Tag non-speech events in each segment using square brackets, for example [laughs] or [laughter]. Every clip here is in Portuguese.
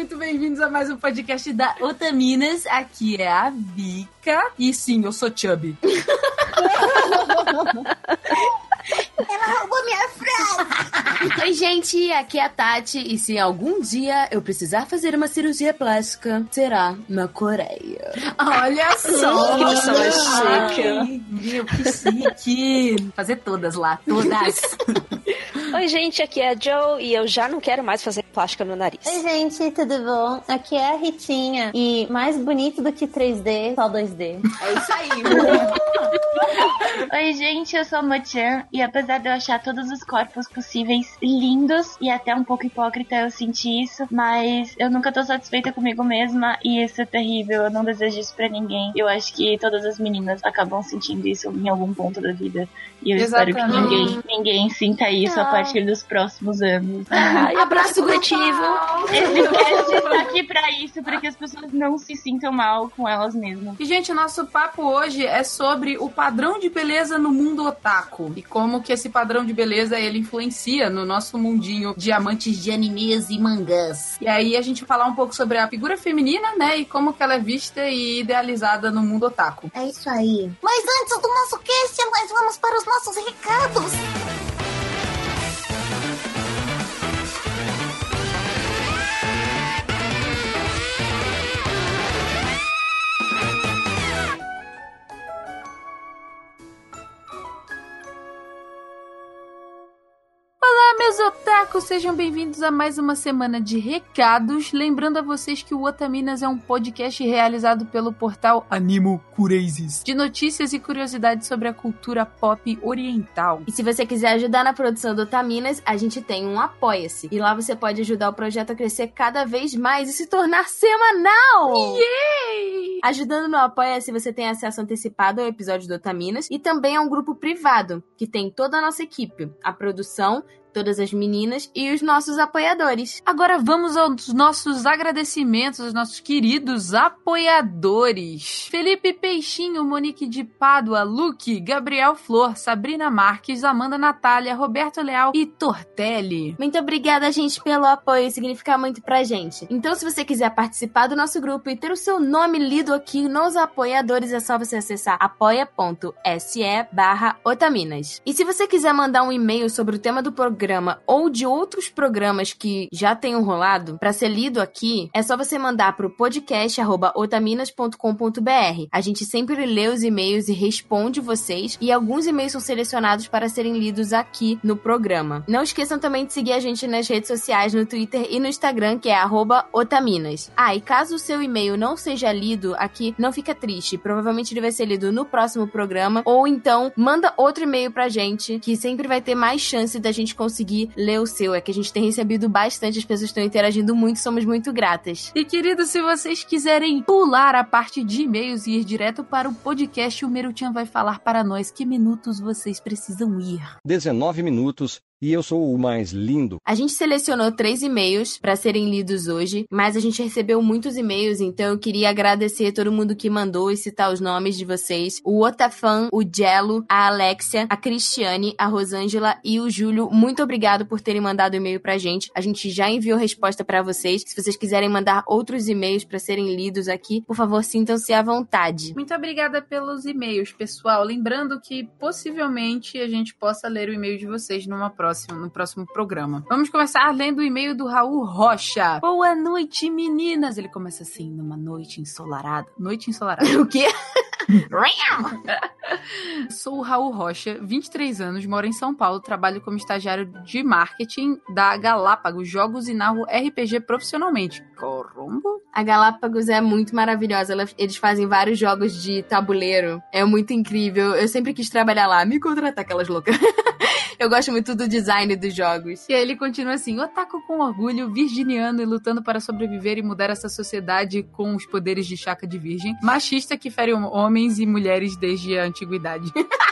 muito bem-vindos a mais um podcast da Otaminas. Aqui é a Vika. E sim, eu sou Chubby. [laughs] Ela roubou minha frase! Oi, gente, aqui é a Tati. E se algum dia eu precisar fazer uma cirurgia plástica, será na Coreia. Olha só! Que pessoa chique. Ai, Meu, que chique! Fazer todas lá, todas. Oi, gente, aqui é a Joe e eu já não quero mais fazer plástica no nariz. Oi, gente, tudo bom? Aqui é a Ritinha. E mais bonito do que 3D, só 2D. É isso aí. [laughs] Oi, gente, eu sou a Mochan e apesar de eu achar todos os corpos possíveis lindos e até um pouco hipócrita, eu senti isso, mas eu nunca tô satisfeita comigo mesma e isso é terrível. Eu não desejo isso pra ninguém. Eu acho que todas as meninas acabam sentindo isso em algum ponto da vida e eu espero que Exatamente. ninguém, ninguém sinta isso a partir dos próximos anos. Ai, abraço coletivo. Esse cast está aqui pra isso, para que as pessoas não se sintam mal com elas mesmas. E, gente, o nosso papo hoje é sobre o padrão de beleza no mundo otaku. E como que esse padrão de beleza, ele influencia no nosso mundinho de amantes de animes e mangás. E aí a gente vai falar um pouco sobre a figura feminina, né? E como que ela é vista e idealizada no mundo otaku. É isso aí. Mas antes do nosso cast, nós vamos para os nossos recados. Olá, meus otakus! Sejam bem-vindos a mais uma semana de recados. Lembrando a vocês que o Otaminas é um podcast realizado pelo portal Animo Crazes, de notícias e curiosidades sobre a cultura pop oriental. E se você quiser ajudar na produção do Otaminas, a gente tem um Apoia-se. E lá você pode ajudar o projeto a crescer cada vez mais e se tornar semanal! Yay! Ajudando no Apoia-se, você tem acesso antecipado ao episódio do Otaminas e também a um grupo privado, que tem toda a nossa equipe, a produção, todas as meninas e os nossos apoiadores. Agora vamos aos nossos agradecimentos aos nossos queridos apoiadores. Felipe Peixinho, Monique de Pádua, Luke, Gabriel Flor, Sabrina Marques, Amanda Natália, Roberto Leal e Tortelli. Muito obrigada, gente, pelo apoio, significa muito pra gente. Então, se você quiser participar do nosso grupo e ter o seu nome lido aqui nos apoiadores, é só você acessar apoia.se barra Otaminas. E se você quiser mandar um e-mail sobre o tema do programa ou de outros programas que já tenham rolado para ser lido aqui, é só você mandar pro podcast@otaminas.com.br. A gente sempre lê os e-mails e responde vocês e alguns e-mails são selecionados para serem lidos aqui no programa. Não esqueçam também de seguir a gente nas redes sociais, no Twitter e no Instagram, que é Otaminas. Ah, e caso o seu e-mail não seja lido aqui, não fica triste. Provavelmente ele vai ser lido no próximo programa. Ou então, manda outro e-mail pra gente, que sempre vai ter mais chance da gente conseguir ler o seu. É que a gente tem recebido bastante, as pessoas estão interagindo muito, somos muito gratas. E queridos, se vocês quiserem pular a parte de e-mails e ir direto para o podcast, o Meruchan vai falar para nós que minutos vocês precisam ir. 19 minutos e eu sou o mais lindo. A gente selecionou três e-mails para serem lidos hoje, mas a gente recebeu muitos e-mails, então eu queria agradecer a todo mundo que mandou e citar os nomes de vocês. O Otafan, o Jello, a Alexia, a Cristiane, a Rosângela e o Júlio. Muito obrigado por terem mandado e-mail pra gente. A gente já enviou resposta para vocês. Se vocês quiserem mandar outros e-mails para serem lidos aqui, por favor, sintam-se à vontade. Muito obrigada pelos e-mails, pessoal. Lembrando que possivelmente a gente possa ler o e-mail de vocês numa próxima, no próximo programa. Vamos começar lendo o e-mail do Raul Rocha. Boa noite, meninas. Ele começa assim, numa noite ensolarada. Noite ensolarada. [laughs] O quê? [laughs] Sou o Raul Rocha, 23 anos, moro em São Paulo, trabalho como estagiário de marketing da Galápagos Jogos e narro RPG profissionalmente. Corrombo? A Galápagos é muito maravilhosa. Eles fazem vários jogos de tabuleiro. É muito incrível. Eu sempre quis trabalhar lá. Me contratar aquelas loucas. [laughs] Eu gosto muito do design dos jogos. E aí ele continua assim: otaku com orgulho, virginiano e lutando para sobreviver e mudar essa sociedade com os poderes de chaca de virgem, machista que fere homens e mulheres desde a antiguidade. [laughs]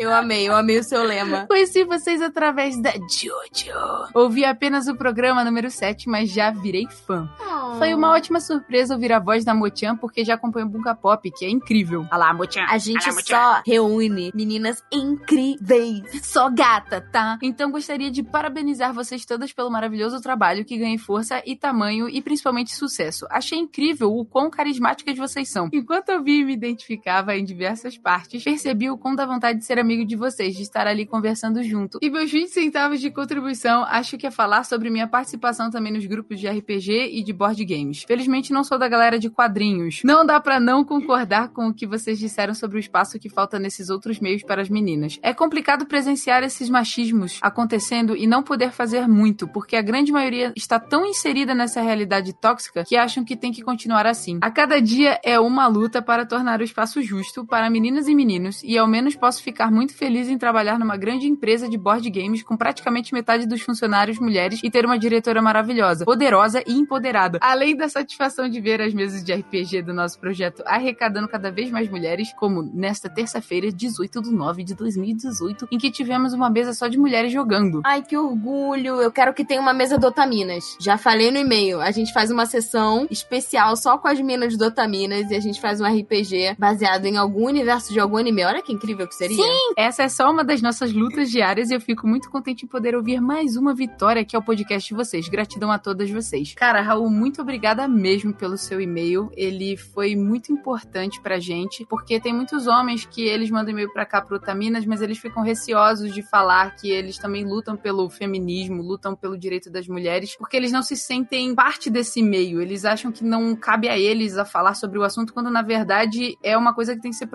Eu amei, eu amei o seu lema. Conheci vocês através da Jojo. Ouvi apenas o programa número 7, mas já virei fã. Foi uma ótima surpresa ouvir a voz da Mochan, porque já acompanho o Bunga Pop, que é incrível. Olha lá, Mochan. A gente só reúne meninas incríveis. Só gata, tá? Então gostaria de parabenizar vocês todas pelo maravilhoso trabalho que ganhei força e tamanho e principalmente sucesso. Achei incrível o quão carismáticas vocês são. Enquanto eu vi e me identificava em diversas partes, percebi o quão da vontade de ser amigo de vocês, de estar ali conversando junto. E meus 20 centavos de contribuição, acho que é falar sobre minha participação também nos grupos de RPG e de board games. Felizmente não sou da galera de quadrinhos. Não dá para não concordar com o que vocês disseram sobre o espaço que falta nesses outros meios para as meninas. É complicado presenciar esses machismos acontecendo e não poder fazer muito, porque a grande maioria está tão inserida nessa realidade tóxica que acham que tem que continuar assim. A cada dia é uma luta para tornar o espaço justo para meninas e meninos, e ao menos posso ficar muito feliz em trabalhar numa grande empresa de board games com praticamente metade dos funcionários mulheres e ter uma diretora maravilhosa, poderosa e empoderada. Além da satisfação de ver as mesas de RPG do nosso projeto arrecadando cada vez mais mulheres, como nesta terça-feira, 18 de 9 de 2018, em que tivemos uma mesa só de mulheres jogando. Ai, que orgulho. Eu quero que tenha uma mesa do Otaminas. Já falei no e-mail. A gente faz uma sessão especial só com as minas do Otaminas e a gente faz um RPG baseado em algum universo de algum anime. Olha que incrível que seria. Sim! Essa é só uma das nossas lutas diárias e eu fico muito contente em poder ouvir mais uma vitória que é o podcast de vocês. Gratidão a todas vocês. Cara, Raul, muito obrigada mesmo pelo seu e-mail. Ele foi muito importante pra gente, porque tem muitos homens que eles mandam e-mail pra cá pro Otaminas, mas eles ficam receosos de falar que eles também lutam pelo feminismo, lutam pelo direito das mulheres, porque eles não se sentem parte desse meio. Eles acham que não cabe a eles a falar sobre o assunto, quando na verdade é uma coisa que tem que ser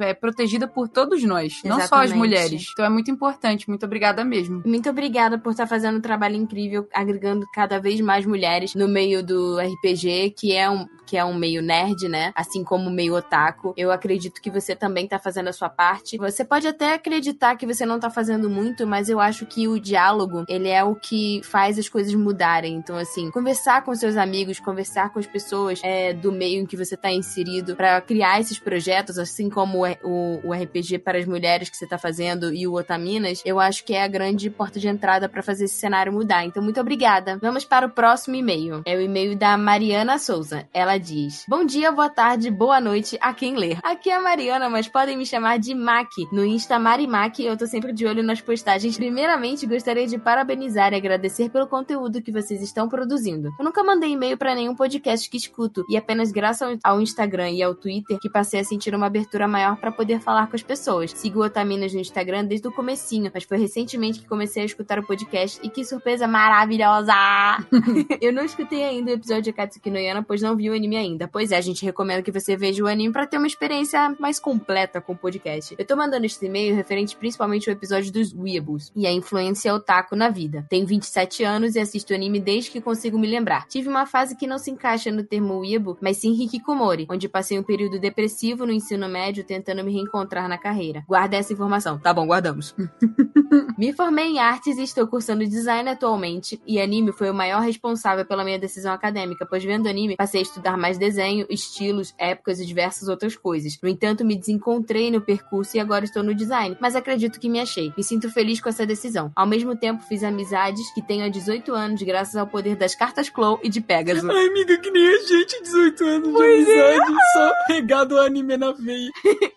é, protegida por todos nós, Exatamente. Não só as mulheres. Então é muito importante. Muito obrigada mesmo. Muito obrigada por estar fazendo um trabalho incrível, agregando cada vez mais mulheres no meio do RPG, que é um que é um meio nerd, né? Assim como o meio otaku. Eu acredito que você também tá fazendo a sua parte. Você pode até acreditar que você não tá fazendo muito, mas eu acho que o diálogo, ele é o que faz as coisas mudarem. Então, assim, conversar com seus amigos, conversar com as pessoas é, do meio em que você tá inserido para criar esses projetos, assim como o, o, o, RPG para as mulheres que você tá fazendo e o Otaminas, eu acho que é a grande porta de entrada para fazer esse cenário mudar. Então, muito obrigada. Vamos para o próximo e-mail. É o e-mail da Mariana Souza. Ela diz: Bom dia, boa tarde, boa noite a quem ler. Aqui é a Mariana, mas podem me chamar de Mac. No Insta Marimac, eu tô sempre de olho nas postagens. Primeiramente, gostaria de parabenizar e agradecer pelo conteúdo que vocês estão produzindo. Eu nunca mandei e-mail para nenhum podcast que escuto, e apenas graças ao Instagram e ao Twitter que passei a sentir uma abertura maior para poder falar com as pessoas. Sigo o Otaminas no Instagram desde o comecinho, mas foi recentemente que comecei a escutar o podcast e que surpresa maravilhosa! [laughs] eu não escutei ainda o episódio de Akatsuki no Yana, pois não vi o anime anime ainda. Pois é, a gente recomenda que você veja o anime para ter uma experiência mais completa com o podcast. Eu tô mandando este e-mail referente principalmente ao episódio dos Weeables e a influência otaku na vida. Tenho 27 anos e assisto anime desde que consigo me lembrar. Tive uma fase que não se encaixa no termo Weeable, mas sim Hikikomori, onde passei um período depressivo no ensino médio tentando me reencontrar na carreira. Guarda essa informação. Tá bom, guardamos. [laughs] me formei em artes e estou cursando design atualmente, e anime foi o maior responsável pela minha decisão acadêmica, pois vendo anime passei a estudar mais desenho, estilos, épocas e diversas outras coisas. No entanto, me desencontrei no percurso e agora estou no design, mas acredito que me achei. Me sinto feliz com essa decisão. Ao mesmo tempo, fiz amizades que tenho há 18 anos graças ao poder das cartas Clow e de Pegasus. Ai, amiga, que nem a gente, 18 anos pois de é. amizade, é. só regado anime na veia. [laughs]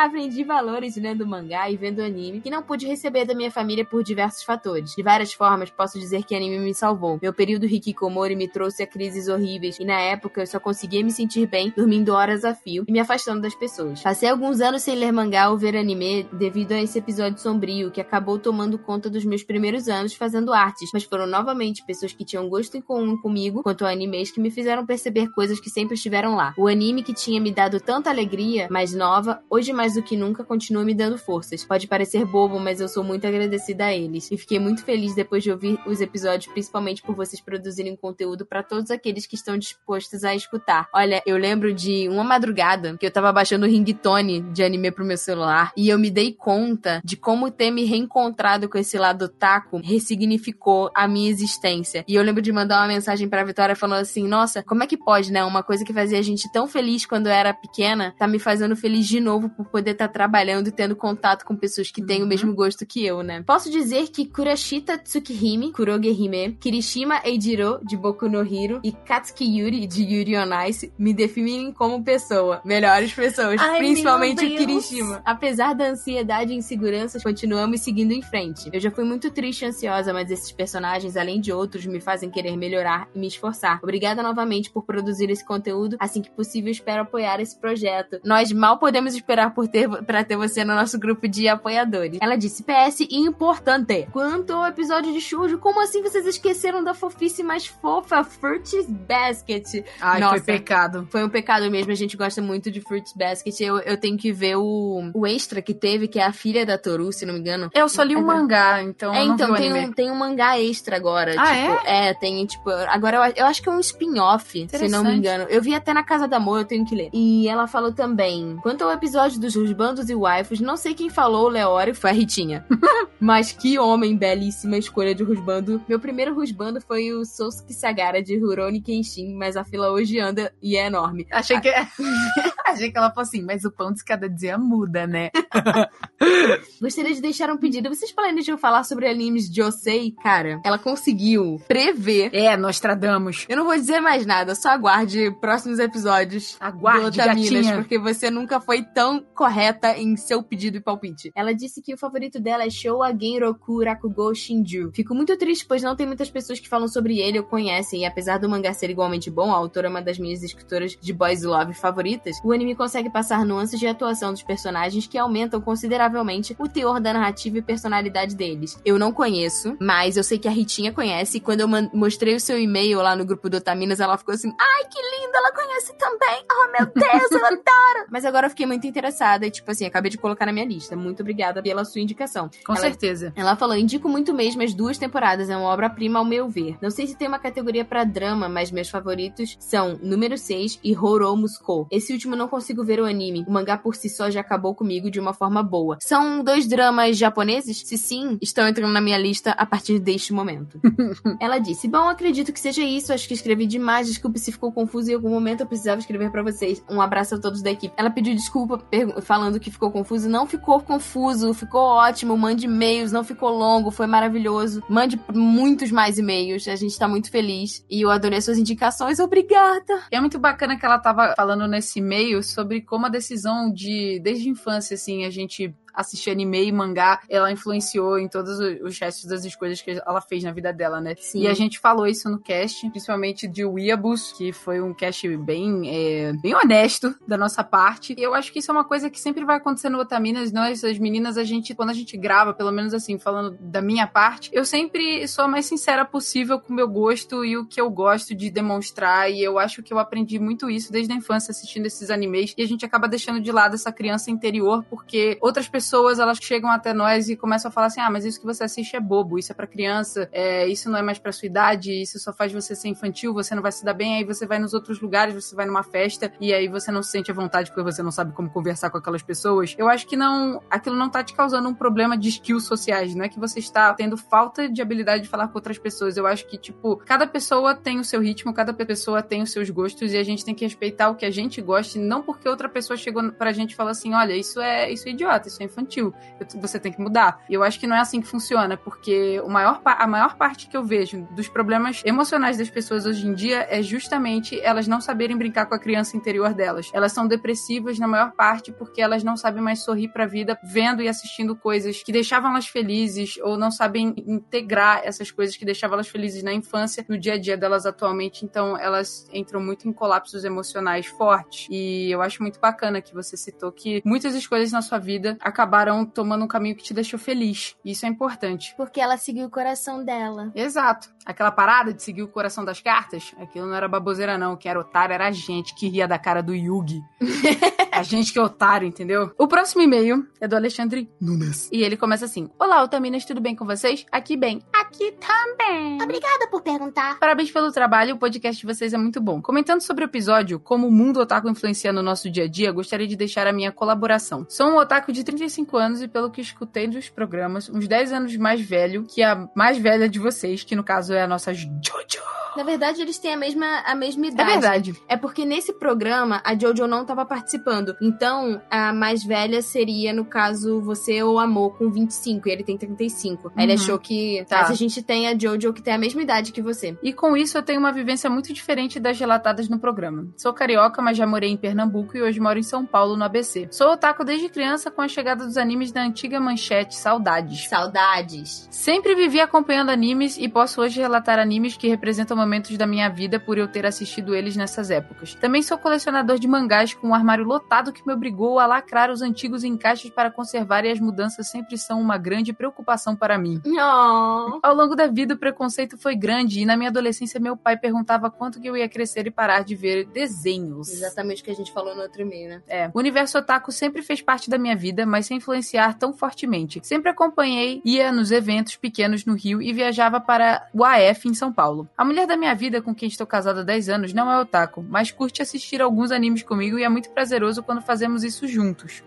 Aprendi valores lendo mangá e vendo anime que não pude receber da minha família por diversos fatores. De várias formas, posso dizer que anime me salvou. Meu período Hikikomori me trouxe a crises horríveis e na época eu só conseguia me sentir bem dormindo horas a fio e me afastando das pessoas. Passei alguns anos sem ler mangá ou ver anime devido a esse episódio sombrio que acabou tomando conta dos meus primeiros anos fazendo artes, mas foram novamente pessoas que tinham gosto em comum comigo quanto a animes que me fizeram perceber coisas que sempre estiveram lá. O anime que tinha me dado tanta alegria, mais nova, hoje mais mais do que nunca continua me dando forças. Pode parecer bobo, mas eu sou muito agradecida a eles. E fiquei muito feliz depois de ouvir os episódios, principalmente por vocês produzirem conteúdo para todos aqueles que estão dispostos a escutar. Olha, eu lembro de uma madrugada que eu tava baixando o ringtone de anime pro meu celular e eu me dei conta de como ter me reencontrado com esse lado taco ressignificou a minha existência. E eu lembro de mandar uma mensagem pra Vitória falando assim: Nossa, como é que pode, né? Uma coisa que fazia a gente tão feliz quando eu era pequena tá me fazendo feliz de novo por poder estar trabalhando e tendo contato com pessoas que têm o mesmo gosto que eu, né? Posso dizer que Kurashita Tsukihime, Kuroge Hime, Kirishima Eijiro, de Boku no Hiro, e Katsuki Yuri, de Yuri on Ice, me definem como pessoa. Melhores pessoas, Ai, principalmente o. Kirishima. Apesar da ansiedade e inseguranças, continuamos seguindo em frente. Eu já fui muito triste e ansiosa, mas esses personagens, além de outros, me fazem querer melhorar e me esforçar. Obrigada novamente por produzir esse conteúdo. Assim que possível, espero apoiar esse projeto. Nós mal podemos esperar por ter, pra ter você no nosso grupo de apoiadores. Ela disse: PS importante. Quanto ao episódio de Shoujo, como assim vocês esqueceram da fofice mais fofa, Fruits Basket? Ai, Nossa. foi pecado. Foi um pecado mesmo, a gente gosta muito de Fruits Basket. Eu, eu tenho que ver o, o extra que teve, que é a filha da Toru, se não me engano. Eu só li o Agora- mangá, então É, então, tem um, tem um mangá extra agora. Ah, tipo, é? tem, tipo, agora eu, eu acho que é um spin-off, se não me engano. Eu vi até na Casa da Amor, eu tenho que ler. E ela falou também, quanto ao episódio dos Rusbandos e Waifus, não sei quem falou, o Leório, foi a Ritinha. [laughs] Mas que homem, belíssima escolha de Rusbando. Meu primeiro Rusbando foi o Sousuke Sagara de Rurouni Kenshin, mas a fila hoje anda e é enorme. Achei que... [laughs] Achei que ela falou assim, mas o pão de cada dia muda, né? [laughs] Gostaria de deixar um pedido. Vocês planejam falar sobre animes de Osei? Cara, ela conseguiu prever. É, Nostradamus. Eu não vou dizer mais nada, só aguarde próximos episódios Aguarde, do Otaminas, gatinha. porque você nunca foi tão correta em seu pedido e palpite. Ela disse que o favorito dela é Showa Genroku Rakugo Shinju. Fico muito triste, pois não tem muitas pessoas que falam sobre ele ou conhecem, e apesar do mangá ser igualmente bom, a autora é uma das minhas escritoras de boys love favoritas, o anime consegue passar nuances de atuação dos personagens que aumentam consideravelmente o teor da narrativa e personalidade deles. Eu não conheço, mas eu sei que a Ritinha conhece, e quando eu mostrei o seu e-mail lá no grupo do Otaminas, ela ficou assim, ai, que linda, ela conhece também. Oh, meu Deus, eu adoro. [laughs] Mas agora eu fiquei muito interessada e, tipo assim, acabei de colocar na minha lista. Muito obrigada pela sua indicação. Com Ela- certeza. Ela falou: indico muito mesmo as duas temporadas, é uma obra-prima ao meu ver. Não sei se tem uma categoria pra drama, mas meus favoritos são número 6 e Horou Muskou. Esse último não consigo ver o anime, o mangá por si só já acabou comigo de uma forma boa. São dois dramas japoneses? Se sim, estão entrando na minha lista a partir deste momento. [laughs] Ela disse: Bom, acredito que seja isso. Acho que escrevi demais. Desculpe se ficou confuso. Em algum momento eu precisava escrever pra vocês. Um abraço a todos da equipe. Ela pediu desculpa falando que ficou confuso. Não ficou confuso. Ficou ótimo. Mande e-mails. Não ficou longo. Foi maravilhoso. Mande muitos mais e-mails. A gente tá muito feliz. E eu adorei suas indicações. Obrigada. É muito bacana que ela tava falando nesse e-mail sobre como a decisão de, desde a infância, assim, a gente assistir anime e mangá, ela influenciou em todos os- os restos das escolhas que ela fez na vida dela, né? Sim. E a gente falou isso no cast, principalmente de Weeaboo, que foi um cast bem, é, bem honesto da nossa parte. E eu acho que isso é uma coisa que sempre vai acontecer no Otaminas. Nós, as meninas, a gente, quando a gente grava, pelo menos assim, falando da minha parte, eu sempre sou a mais sincera possível com o meu gosto e o que eu gosto de demonstrar. E eu acho que eu aprendi muito isso desde a infância assistindo esses animes. E a gente acaba deixando de lado essa criança interior, porque outras pessoas elas chegam até nós e começam a falar assim: ah, mas isso que você assiste é bobo, isso é pra criança, é, isso não é mais pra sua idade, isso só faz você ser infantil, você não vai se dar bem. Aí você vai nos outros lugares, você vai numa festa e aí você não se sente à vontade porque você não sabe como conversar com aquelas pessoas. Eu acho que não, aquilo não tá te causando um problema de skills sociais, não é que você está tendo falta de habilidade de falar com outras pessoas. Eu acho que, tipo, cada pessoa tem o seu ritmo, cada pessoa tem os seus gostos e a gente tem que respeitar o que a gente gosta, não porque outra pessoa chegou pra gente e falou assim: olha, isso é, isso é idiota, isso é infantil, você tem que mudar. E eu acho que não é assim que funciona, porque o maior, a maior parte que eu vejo dos problemas emocionais das pessoas hoje em dia é justamente elas não saberem brincar com a criança interior delas. Elas são depressivas na maior parte porque elas não sabem mais sorrir pra vida vendo e assistindo coisas que deixavam elas felizes ou não sabem integrar essas coisas que deixavam elas felizes na infância no dia a dia delas atualmente. Então elas entram muito em colapsos emocionais fortes. E eu acho muito bacana que você citou que muitas escolhas na sua vida acabaram tomando um caminho que te deixou feliz. Isso é importante. Porque ela seguiu o coração dela. Exato. Aquela parada de seguir o coração das cartas, aquilo não era baboseira, não. Quem era otário era a gente que ria da cara do Yugi. [laughs] a gente que é otário, entendeu? O próximo e-mail é do Alexandre Nunes. E ele começa assim: Olá, Otaminas, tudo bem com vocês? Aqui bem. Aqui também. Obrigada por perguntar. Parabéns pelo trabalho, o podcast de vocês é muito bom. Comentando sobre o episódio, como o mundo otaku influencia no nosso dia a dia, gostaria de deixar a minha colaboração. Sou um otaku de 35 anos e, pelo que escutei dos programas, uns 10 anos mais velho que a mais velha de vocês, que no caso é a nossa Jojo. Na verdade, eles têm a mesma, a mesma É idade. verdade. É porque nesse programa a Jojo não tava participando. Então, a mais velha seria, no caso, você ou Amor com 25 e ele tem 35. Aí ele Uhum. achou que. Tá. Mas a gente tem a Jojo que tem a mesma idade que você. E com isso eu tenho uma vivência muito diferente das relatadas no programa. Sou carioca, mas já morei em Pernambuco e hoje moro em São Paulo, no ABC. Sou otaku desde criança com a chegada dos animes da antiga manchete Saudades. Saudades. Sempre vivi acompanhando animes e posso hoje relatar animes que representam momentos da minha vida por eu ter assistido eles nessas épocas. Também sou colecionador de mangás com um armário lotado que me obrigou a lacrar os antigos em caixas para conservar e as mudanças sempre são uma grande preocupação para mim. Oh. Ao longo da vida, o preconceito foi grande e na minha adolescência meu pai perguntava quanto que eu ia crescer e parar de ver desenhos. Exatamente o que a gente falou no outro e-mail, né? É, o universo otaku sempre fez parte da minha vida, mas influenciar tão fortemente. Sempre acompanhei, ia nos eventos pequenos no Rio e viajava para o AF em São Paulo. A mulher da minha vida, com quem estou casada há 10 anos, não é otaku, mas curte assistir alguns animes comigo e é muito prazeroso quando fazemos isso juntos.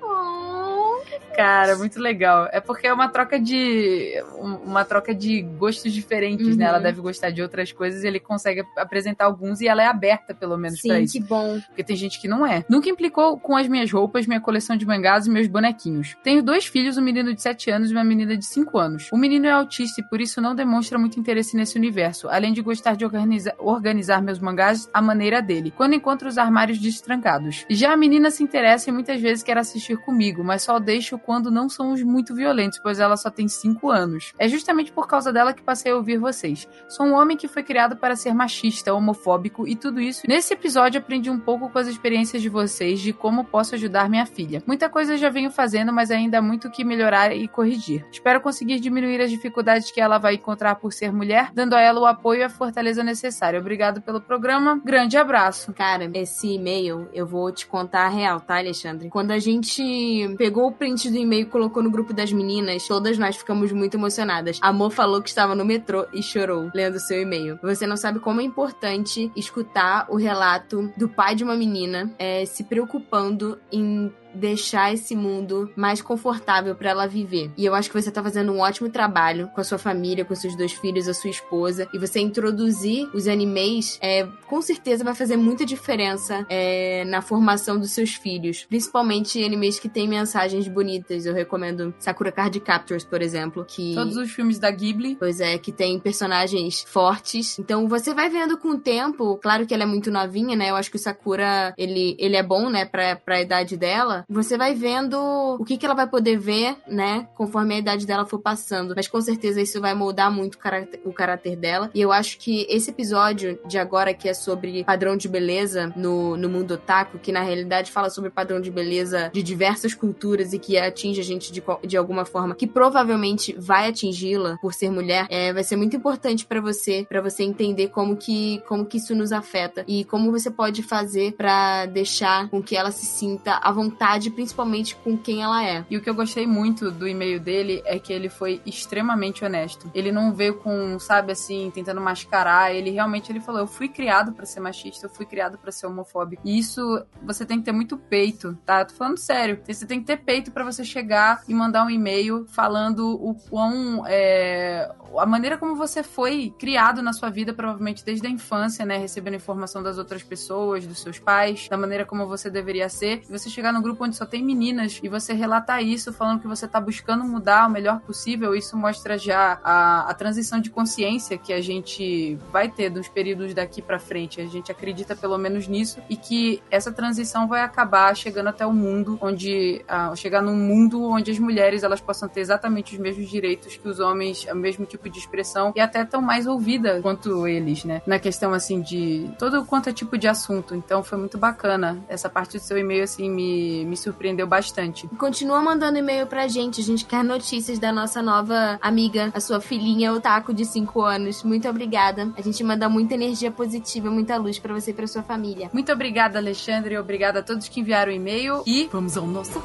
Cara, muito legal. É porque é uma troca de. um- uma troca de gostos diferentes, né? Uhum. Ela deve gostar de outras coisas ele consegue apresentar alguns e ela é aberta, pelo menos, Sim, isso. que bom. Porque tem gente que não é. Nunca implicou com as minhas roupas, minha coleção de mangás e meus bonequinhos. Tenho dois filhos, um menino de 7 anos e uma menina de 5 anos. O menino é autista e por isso não demonstra muito interesse nesse universo, além de gostar de organiza- organizar meus mangás à maneira dele, quando encontra os armários destrancados. Já a menina se interessa e muitas vezes quer assistir comigo, mas só deixo quando não somos muito violentos, pois ela só tem 5 anos. É justamente por causa dela que passei a ouvir vocês. Sou um homem que foi criado para ser machista, homofóbico e tudo isso. Nesse episódio aprendi um pouco com as experiências de vocês de como posso ajudar minha filha. Muita coisa já venho fazendo, mas ainda há muito que melhorar e corrigir. Espero conseguir diminuir as dificuldades que ela vai encontrar por ser mulher, dando a ela o apoio e a fortaleza necessária. Obrigado pelo programa. Grande abraço. Cara, esse e-mail, eu vou te contar a real, tá, Alexandre? Quando a gente pegou o print do e-mail colocou no grupo das meninas, todas nós ficamos muito emocionadas. Amor falou que estava no metrô e chorou lendo seu e-mail. Você não sabe como é importante escutar o relato do pai de uma menina é, se preocupando em deixar esse mundo mais confortável pra ela viver. E eu acho que você tá fazendo um ótimo trabalho com a sua família, com seus dois filhos, a sua esposa. E você introduzir os animes, é, com certeza vai fazer muita diferença é, na formação dos seus filhos. Principalmente animes que têm mensagens bonitas. Eu recomendo Sakura Card Captors, por exemplo, que... Todos os filmes da Ghibli. Pois é, que tem personagens fortes. Então você vai vendo com o tempo, claro que ela é muito novinha, né? Eu acho que o Sakura, ele, ele é bom, né, pra, pra idade dela. Você vai vendo o que, que ela vai poder ver, né, conforme a idade dela for passando. Mas com certeza isso vai moldar muito o caráter, o caráter dela. E eu acho que esse episódio de agora, que é sobre padrão de beleza no, no mundo otaku, que na realidade fala sobre padrão de beleza de diversas culturas e que atinge a gente de, de alguma forma, que provavelmente vai atingi-la por ser mulher, é, vai ser muito importante pra você, pra você entender como que, como que isso nos afeta e como você pode fazer pra deixar com que ela se sinta à vontade, principalmente com quem ela é. E o que eu gostei muito do e-mail dele é que ele foi extremamente honesto. Ele não veio com, sabe, assim, tentando mascarar. Ele realmente ele falou: "Eu fui criado pra ser machista, eu fui criado pra ser homofóbico". E isso você tem que ter muito peito, tá? Eu tô falando sério. Você tem que ter peito pra você chegar e mandar um e-mail falando o quão é, a maneira como você foi criado na sua vida, provavelmente desde a infância, né, recebendo informação das outras pessoas, dos seus pais, da maneira como você deveria ser. E você chegar num grupo onde só tem meninas e você relatar isso, falando que você tá buscando mudar o melhor possível, isso mostra já a, a transição de consciência que a gente vai ter dos períodos daqui pra frente. A gente acredita pelo menos nisso e que essa transição vai acabar chegando até o mundo onde ah, chegar num mundo onde as mulheres elas possam ter exatamente os mesmos direitos que os homens, o mesmo tipo de expressão e até tão mais ouvida quanto eles, né? Na questão assim de todo quanto é tipo de assunto. Então foi muito bacana. Essa parte do seu e-mail assim me, me surpreendeu bastante. Continua mandando e-mail pra gente. A gente quer notícias da nossa nova amiga, a sua filhinha Otaku de 5 anos. Muito obrigada. A gente manda muita energia positiva, muita luz pra você e pra sua família. Muito obrigada, Alexandre, e obrigada a todos que enviaram o e-mail e vamos ao nosso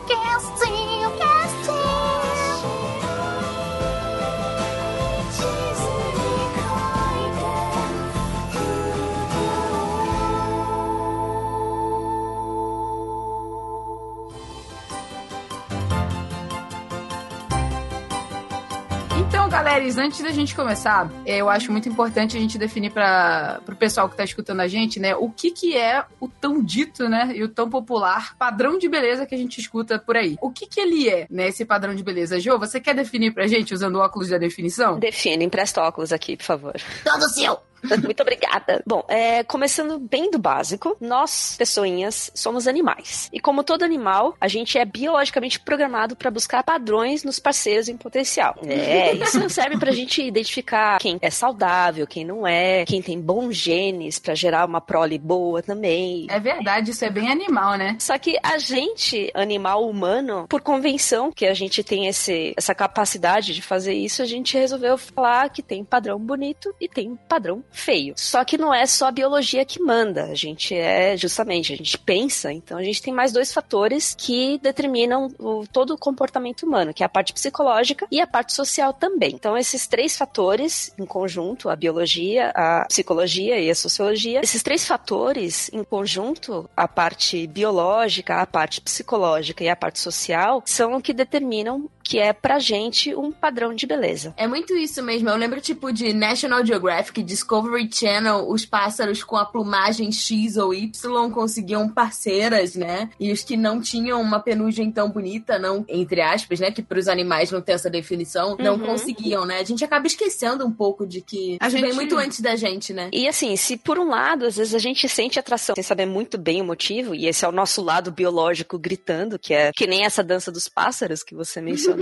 Então, galera, antes da gente começar, é, eu acho muito importante a gente definir para o pessoal que está escutando a gente, né, o que que é o tão dito, né, e o tão popular padrão de beleza que a gente escuta por aí. O que que ele é, né, esse padrão de beleza? Jo, você quer definir pra gente usando o óculos da definição? Define, empresta óculos aqui, por favor. Todo seu! [laughs] Muito obrigada. Bom, é, começando bem do básico, nós, pessoinhas, somos animais. E como todo animal, a gente é biologicamente programado para buscar padrões nos parceiros em potencial. É, [laughs] isso serve pra gente identificar quem é saudável, quem não é, quem tem bons genes para gerar uma prole boa também. É verdade, isso é bem animal, né? Só que a gente, animal humano, por convenção que a gente tem esse, essa capacidade de fazer isso, a gente resolveu falar que tem padrão bonito e tem padrão feio. Só que não é só a biologia que manda. A gente é justamente, a gente pensa, então a gente tem mais dois fatores que determinam o, todo o comportamento humano, que é a parte psicológica e a parte social também. Então esses três fatores em conjunto, a biologia, a psicologia e a sociologia, esses três fatores em conjunto, a parte biológica, a parte psicológica e a parte social, são o que determinam que é pra gente um padrão de beleza. É muito isso mesmo. Eu lembro tipo de National Geographic, Discovery Channel, os pássaros com a plumagem X ou Y conseguiam parceiras, né? E os que não tinham uma penugem tão bonita, não, entre aspas, né? Que pros animais não tem essa definição, não Uhum. conseguiam, né? A gente acaba esquecendo um pouco de que A isso vem gente- muito antes da gente, né? E assim, se por um lado, às vezes a gente sente atração sem saber muito bem o motivo, e esse é o nosso lado biológico gritando, que é que nem essa dança dos pássaros que você mencionou.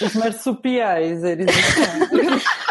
Os marsupiais, eles. [laughs]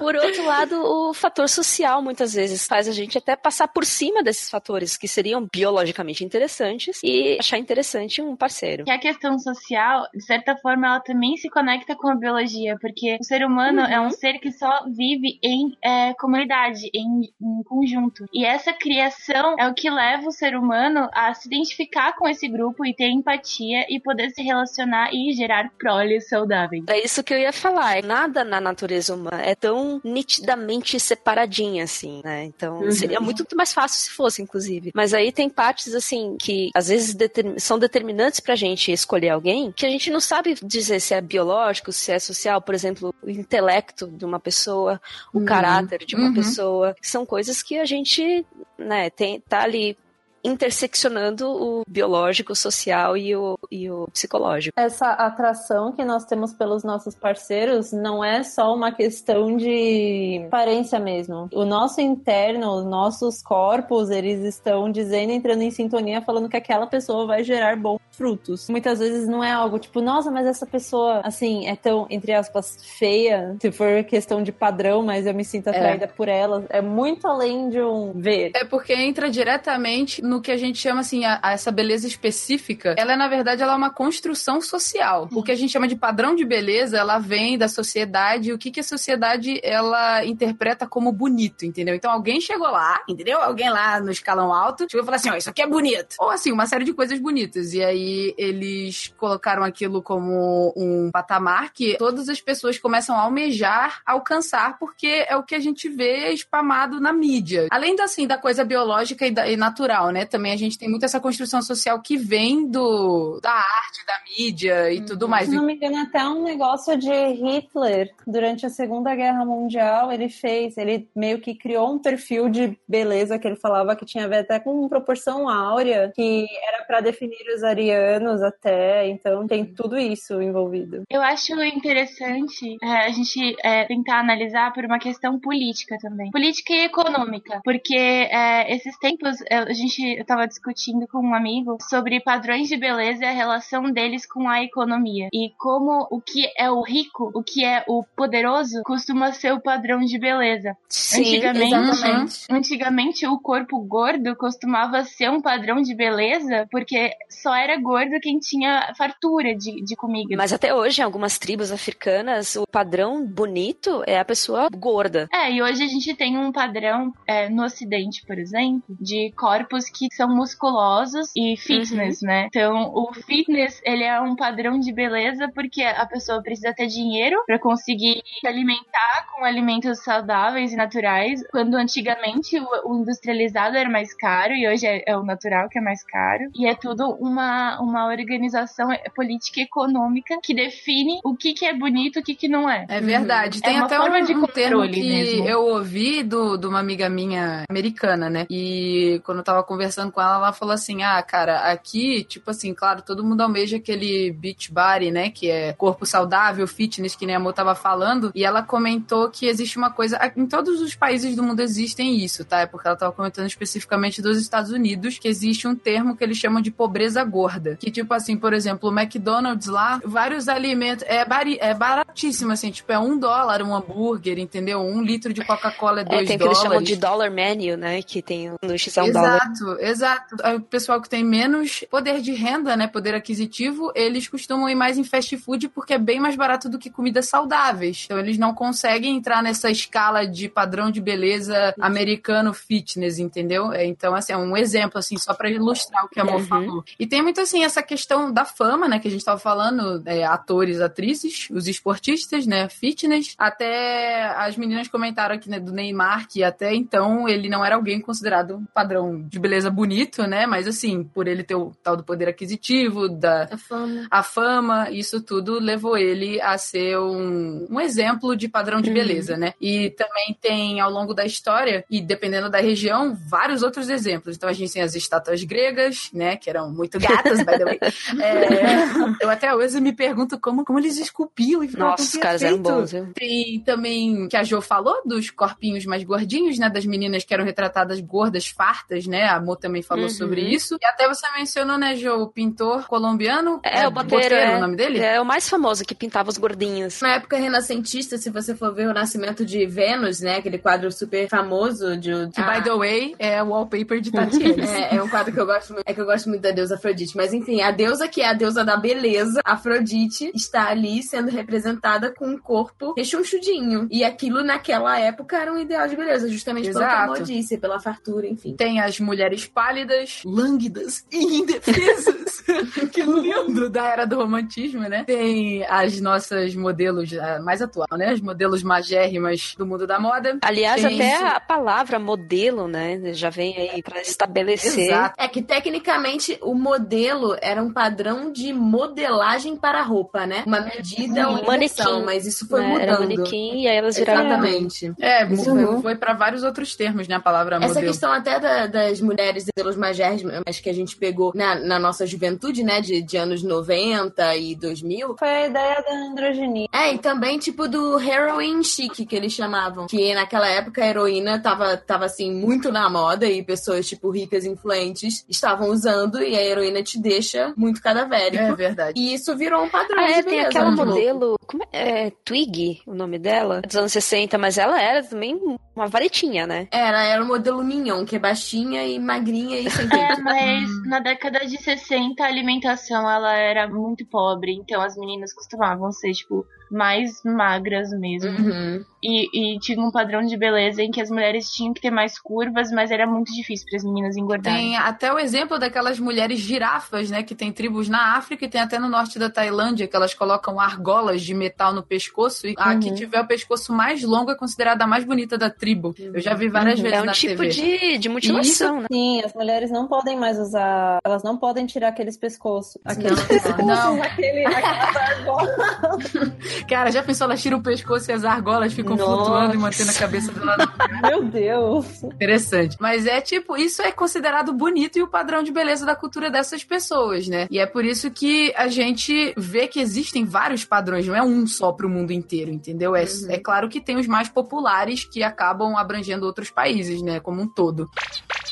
Por outro lado, o fator social muitas vezes faz a gente até passar por cima desses fatores que seriam biologicamente interessantes e achar interessante um parceiro. Que a questão social, de certa forma, ela também se conecta com a biologia, porque o ser humano é um ser que só vive em é, comunidade, em, em conjunto. E essa criação é o que leva o ser humano a se identificar com esse grupo e ter empatia e poder se relacionar e gerar proles saudáveis. É isso que eu ia falar. Nada na natureza humana é tão nitidamente separadinha assim, né? Então seria muito mais fácil se fosse, inclusive. Mas aí tem partes assim que às vezes determin- são determinantes pra gente escolher alguém que a gente não sabe dizer se é biológico, se é social, por exemplo, o intelecto de uma pessoa, o caráter de uma Uhum. pessoa. São coisas que a gente, né, tem, tá ali interseccionando o biológico, o social e o, e o psicológico. Essa atração que nós temos pelos nossos parceiros não é só uma questão de aparência mesmo. O nosso interno, os nossos corpos, eles estão dizendo, entrando em sintonia, falando que aquela pessoa vai gerar bons frutos. Muitas vezes não é algo tipo, nossa, mas essa pessoa, assim, é tão, entre aspas, feia, se for questão de padrão, mas eu me sinto atraída por ela. É muito além de um ver. É porque entra diretamente no que a gente chama assim, a, a essa beleza específica. Ela, na verdade, ela é uma construção social. O que a gente chama de padrão de beleza, ela vem da sociedade. O que, que a sociedade ela interpreta como bonito, entendeu? Então alguém chegou lá, entendeu? Alguém lá no escalão alto chegou e falou assim: ó, isso aqui é bonito. Ou assim, uma série de coisas bonitas. E aí eles colocaram aquilo como um patamar que todas as pessoas começam a almejar alcançar, porque é o que a gente vê espamado na mídia. Além assim, da coisa biológica e, da- e natural, né? Também a gente tem muito essa construção social que vem do da arte, da mídia e tudo mais. Se não me engano, até um negócio de Hitler, durante a Segunda Guerra Mundial, ele fez, ele meio que criou um perfil de beleza que ele falava que tinha a ver até com proporção áurea, que era pra definir os arianos até, então tem tudo isso envolvido. Eu acho interessante é, a gente é, tentar analisar por uma questão política também. Política e econômica. Porque é, esses tempos é, a gente eu tava discutindo com um amigo sobre padrões de beleza e a relação deles com a economia. E como o que é o rico, o que é o poderoso, costuma ser o padrão de beleza. Antigamente, exatamente. Antigamente, o corpo gordo costumava ser um padrão de beleza porque só era gordo quem tinha fartura de, de comida. Mas até hoje, em algumas tribos africanas, o padrão bonito é a pessoa gorda. É, e hoje a gente tem um padrão é, no Ocidente, por exemplo, de corpos que são musculosos e fitness, né? Então, o fitness, ele é um padrão de beleza porque a pessoa precisa ter dinheiro para conseguir se alimentar com alimentos saudáveis e naturais, quando antigamente o, industrializado era mais caro e hoje é, é, o natural que é mais caro. E é tudo uma, uma organização política e econômica que define o que, que é bonito e o que, que não é. É verdade. É Tem uma até forma um, de um termo que mesmo. eu ouvi do, de uma amiga minha americana, né? E quando eu tava conversando com ela, ela falou assim: ah, cara, aqui, tipo assim, claro, todo mundo almeja aquele beach body, né? Que é corpo saudável, fitness, que nem a Amor tava falando. E ela comentou que existe uma coisa. Em todos os países do mundo existem isso, tá? É porque ela tava comentando especificamente dos Estados Unidos, que existe um termo que eles chamam de pobreza gorda. Que, tipo assim, por exemplo, o McDonald's lá, vários alimentos. É, bari, é baratíssimo, assim, tipo, é um dólar um hambúrguer, entendeu? Um litro de Coca-Cola é É, dois tem o que eles dólares. chamam de dollar menu, né? Que tem um sanduíche a um dólar. Exato, exato. O pessoal que tem menos poder de renda, né, poder aquisitivo, eles costumam ir mais em fast food porque é bem mais barato do que comidas saudáveis. Então eles não conseguem entrar nessa escala de padrão de beleza americano fitness, entendeu? É, Então, assim, é um exemplo, assim, só pra ilustrar o que a Amor Uhum. falou. E tem muito, assim, essa questão da fama, né, que a gente tava falando, é, atores, atrizes, os esportistas, né, fitness, até as meninas comentaram aqui, né, do Neymar, que até então ele não era alguém considerado padrão de beleza bonito, né, mas assim, por ele ter o tal do poder aquisitivo, da A fama. a fama, isso tudo levou ele a ser um, um exemplo de padrão de Uhum. beleza, né? E também tem, ao longo da história, e dependendo da região, vários outros exemplos. Então a gente tem as estátuas gregas, né? Que eram muito gatas, by the way. [laughs] É, eu até hoje me pergunto como, como eles esculpiam e ficavam Nossa, os caras eram bons, viu? Tem também, que a Jo falou, dos corpinhos mais gordinhos, né? Das meninas que eram retratadas gordas, fartas, né? A Mo também falou Uhum. sobre isso. E até você mencionou, né, Jo, o pintor colombiano. É, o Boteiro, é. o nome dele? É o mais famoso que pintava os gordinhos. Na época renascentista, se você for ver o nascimento de Vênus, né? Aquele quadro super famoso de. Que, by the way, é o wallpaper de Tatiana. [laughs] É, é um quadro que eu gosto muito. É que eu gosto muito da deusa Afrodite. Mas enfim, a deusa que é a deusa da beleza, Afrodite, está ali sendo representada com um corpo rechonchudinho. E aquilo naquela época era um ideal de beleza, justamente pelo que a Exato. Amor disse, pela fartura, enfim. Tem as mulheres pálidas, lânguidas e indefesas. [laughs] que lindo! Da era do romantismo, né? Tem as nossas modelos, mais atual, né? As modelos magérrimas do mundo da moda. Aliás, Tem até isso. a palavra modelo, né? Já vem aí pra estabelecer. Exato. É que tecnicamente o modelo era um padrão de modelagem para a roupa, né? Uma medida, uma Manequim, mas isso foi né? mudando. Era manequim e aí elas viraram. Exatamente. É, foi, foi para vários outros termos, né? A palavra Essa modelo. questão até da- das mulheres modelos magérrimas que a gente pegou na, na nossa juventude, né? De, de anos 90 e 2000. Foi a ideia da androginia. É, e também tipo do heroin chic, que eles chamavam. Que naquela época a heroína tava, tava assim, muito na moda e pessoas, tipo, ricas, influentes, estavam usando e a heroína te deixa muito cadavérico. É verdade. E isso virou um padrão Ah, de é, tem aquela louco. modelo. Como é? é? Twig, o nome dela? Dos anos 60, mas ela era também uma varetinha, né? Era, era o modelo Mignon, que é baixinha e magrinha e sem É, mas na década de 60 a alimentação ela era muito pobre, então as meninas costumavam ser, tipo, mais magras mesmo. Uhum. E, e tinha um padrão de beleza em que as mulheres tinham que ter mais curvas, mas era muito difícil para as meninas engordarem. Tem até o exemplo daquelas mulheres girafas, né? Que tem tribos na África e tem até no norte da Tailândia, que elas colocam argolas de metal no pescoço. E a que tiver o pescoço mais longo é considerada a mais bonita da tribo. Eu já vi várias vezes É um na tipo TV. de, de mutilação, né? Sim, as mulheres não podem mais usar. Elas não podem tirar aqueles pescoços. Aqueles Não, pescoços, não. [laughs] aquele, aquelas argolas. [laughs] Cara, já pensou? Elas tiram o pescoço e as argolas ficam Nossa. flutuando e mantendo a cabeça do lado. [laughs] Meu Deus. Interessante. Mas é tipo, isso é considerado bonito e o padrão de beleza da cultura dessas pessoas, né? E é por isso que a gente vê que existem vários padrões, não é um só pro mundo inteiro, entendeu? É, é claro que tem os mais populares que acabam abrangendo outros países, né? Como um todo.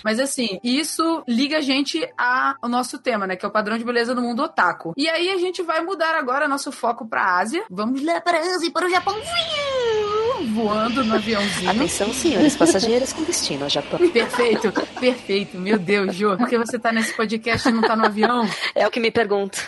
Mas assim, isso liga a gente ao nosso tema, né? Que é o padrão de beleza do mundo otaku. E aí a gente vai mudar agora nosso foco pra Ásia. Vamos lá pra Ásia, para o Japãozinho! Voando no aviãozinho. Atenção, senhores passageiros com destino ao Japão. Perfeito, perfeito. Meu Deus, Jô, por que você tá nesse podcast e não tá no avião? É o que me pergunto.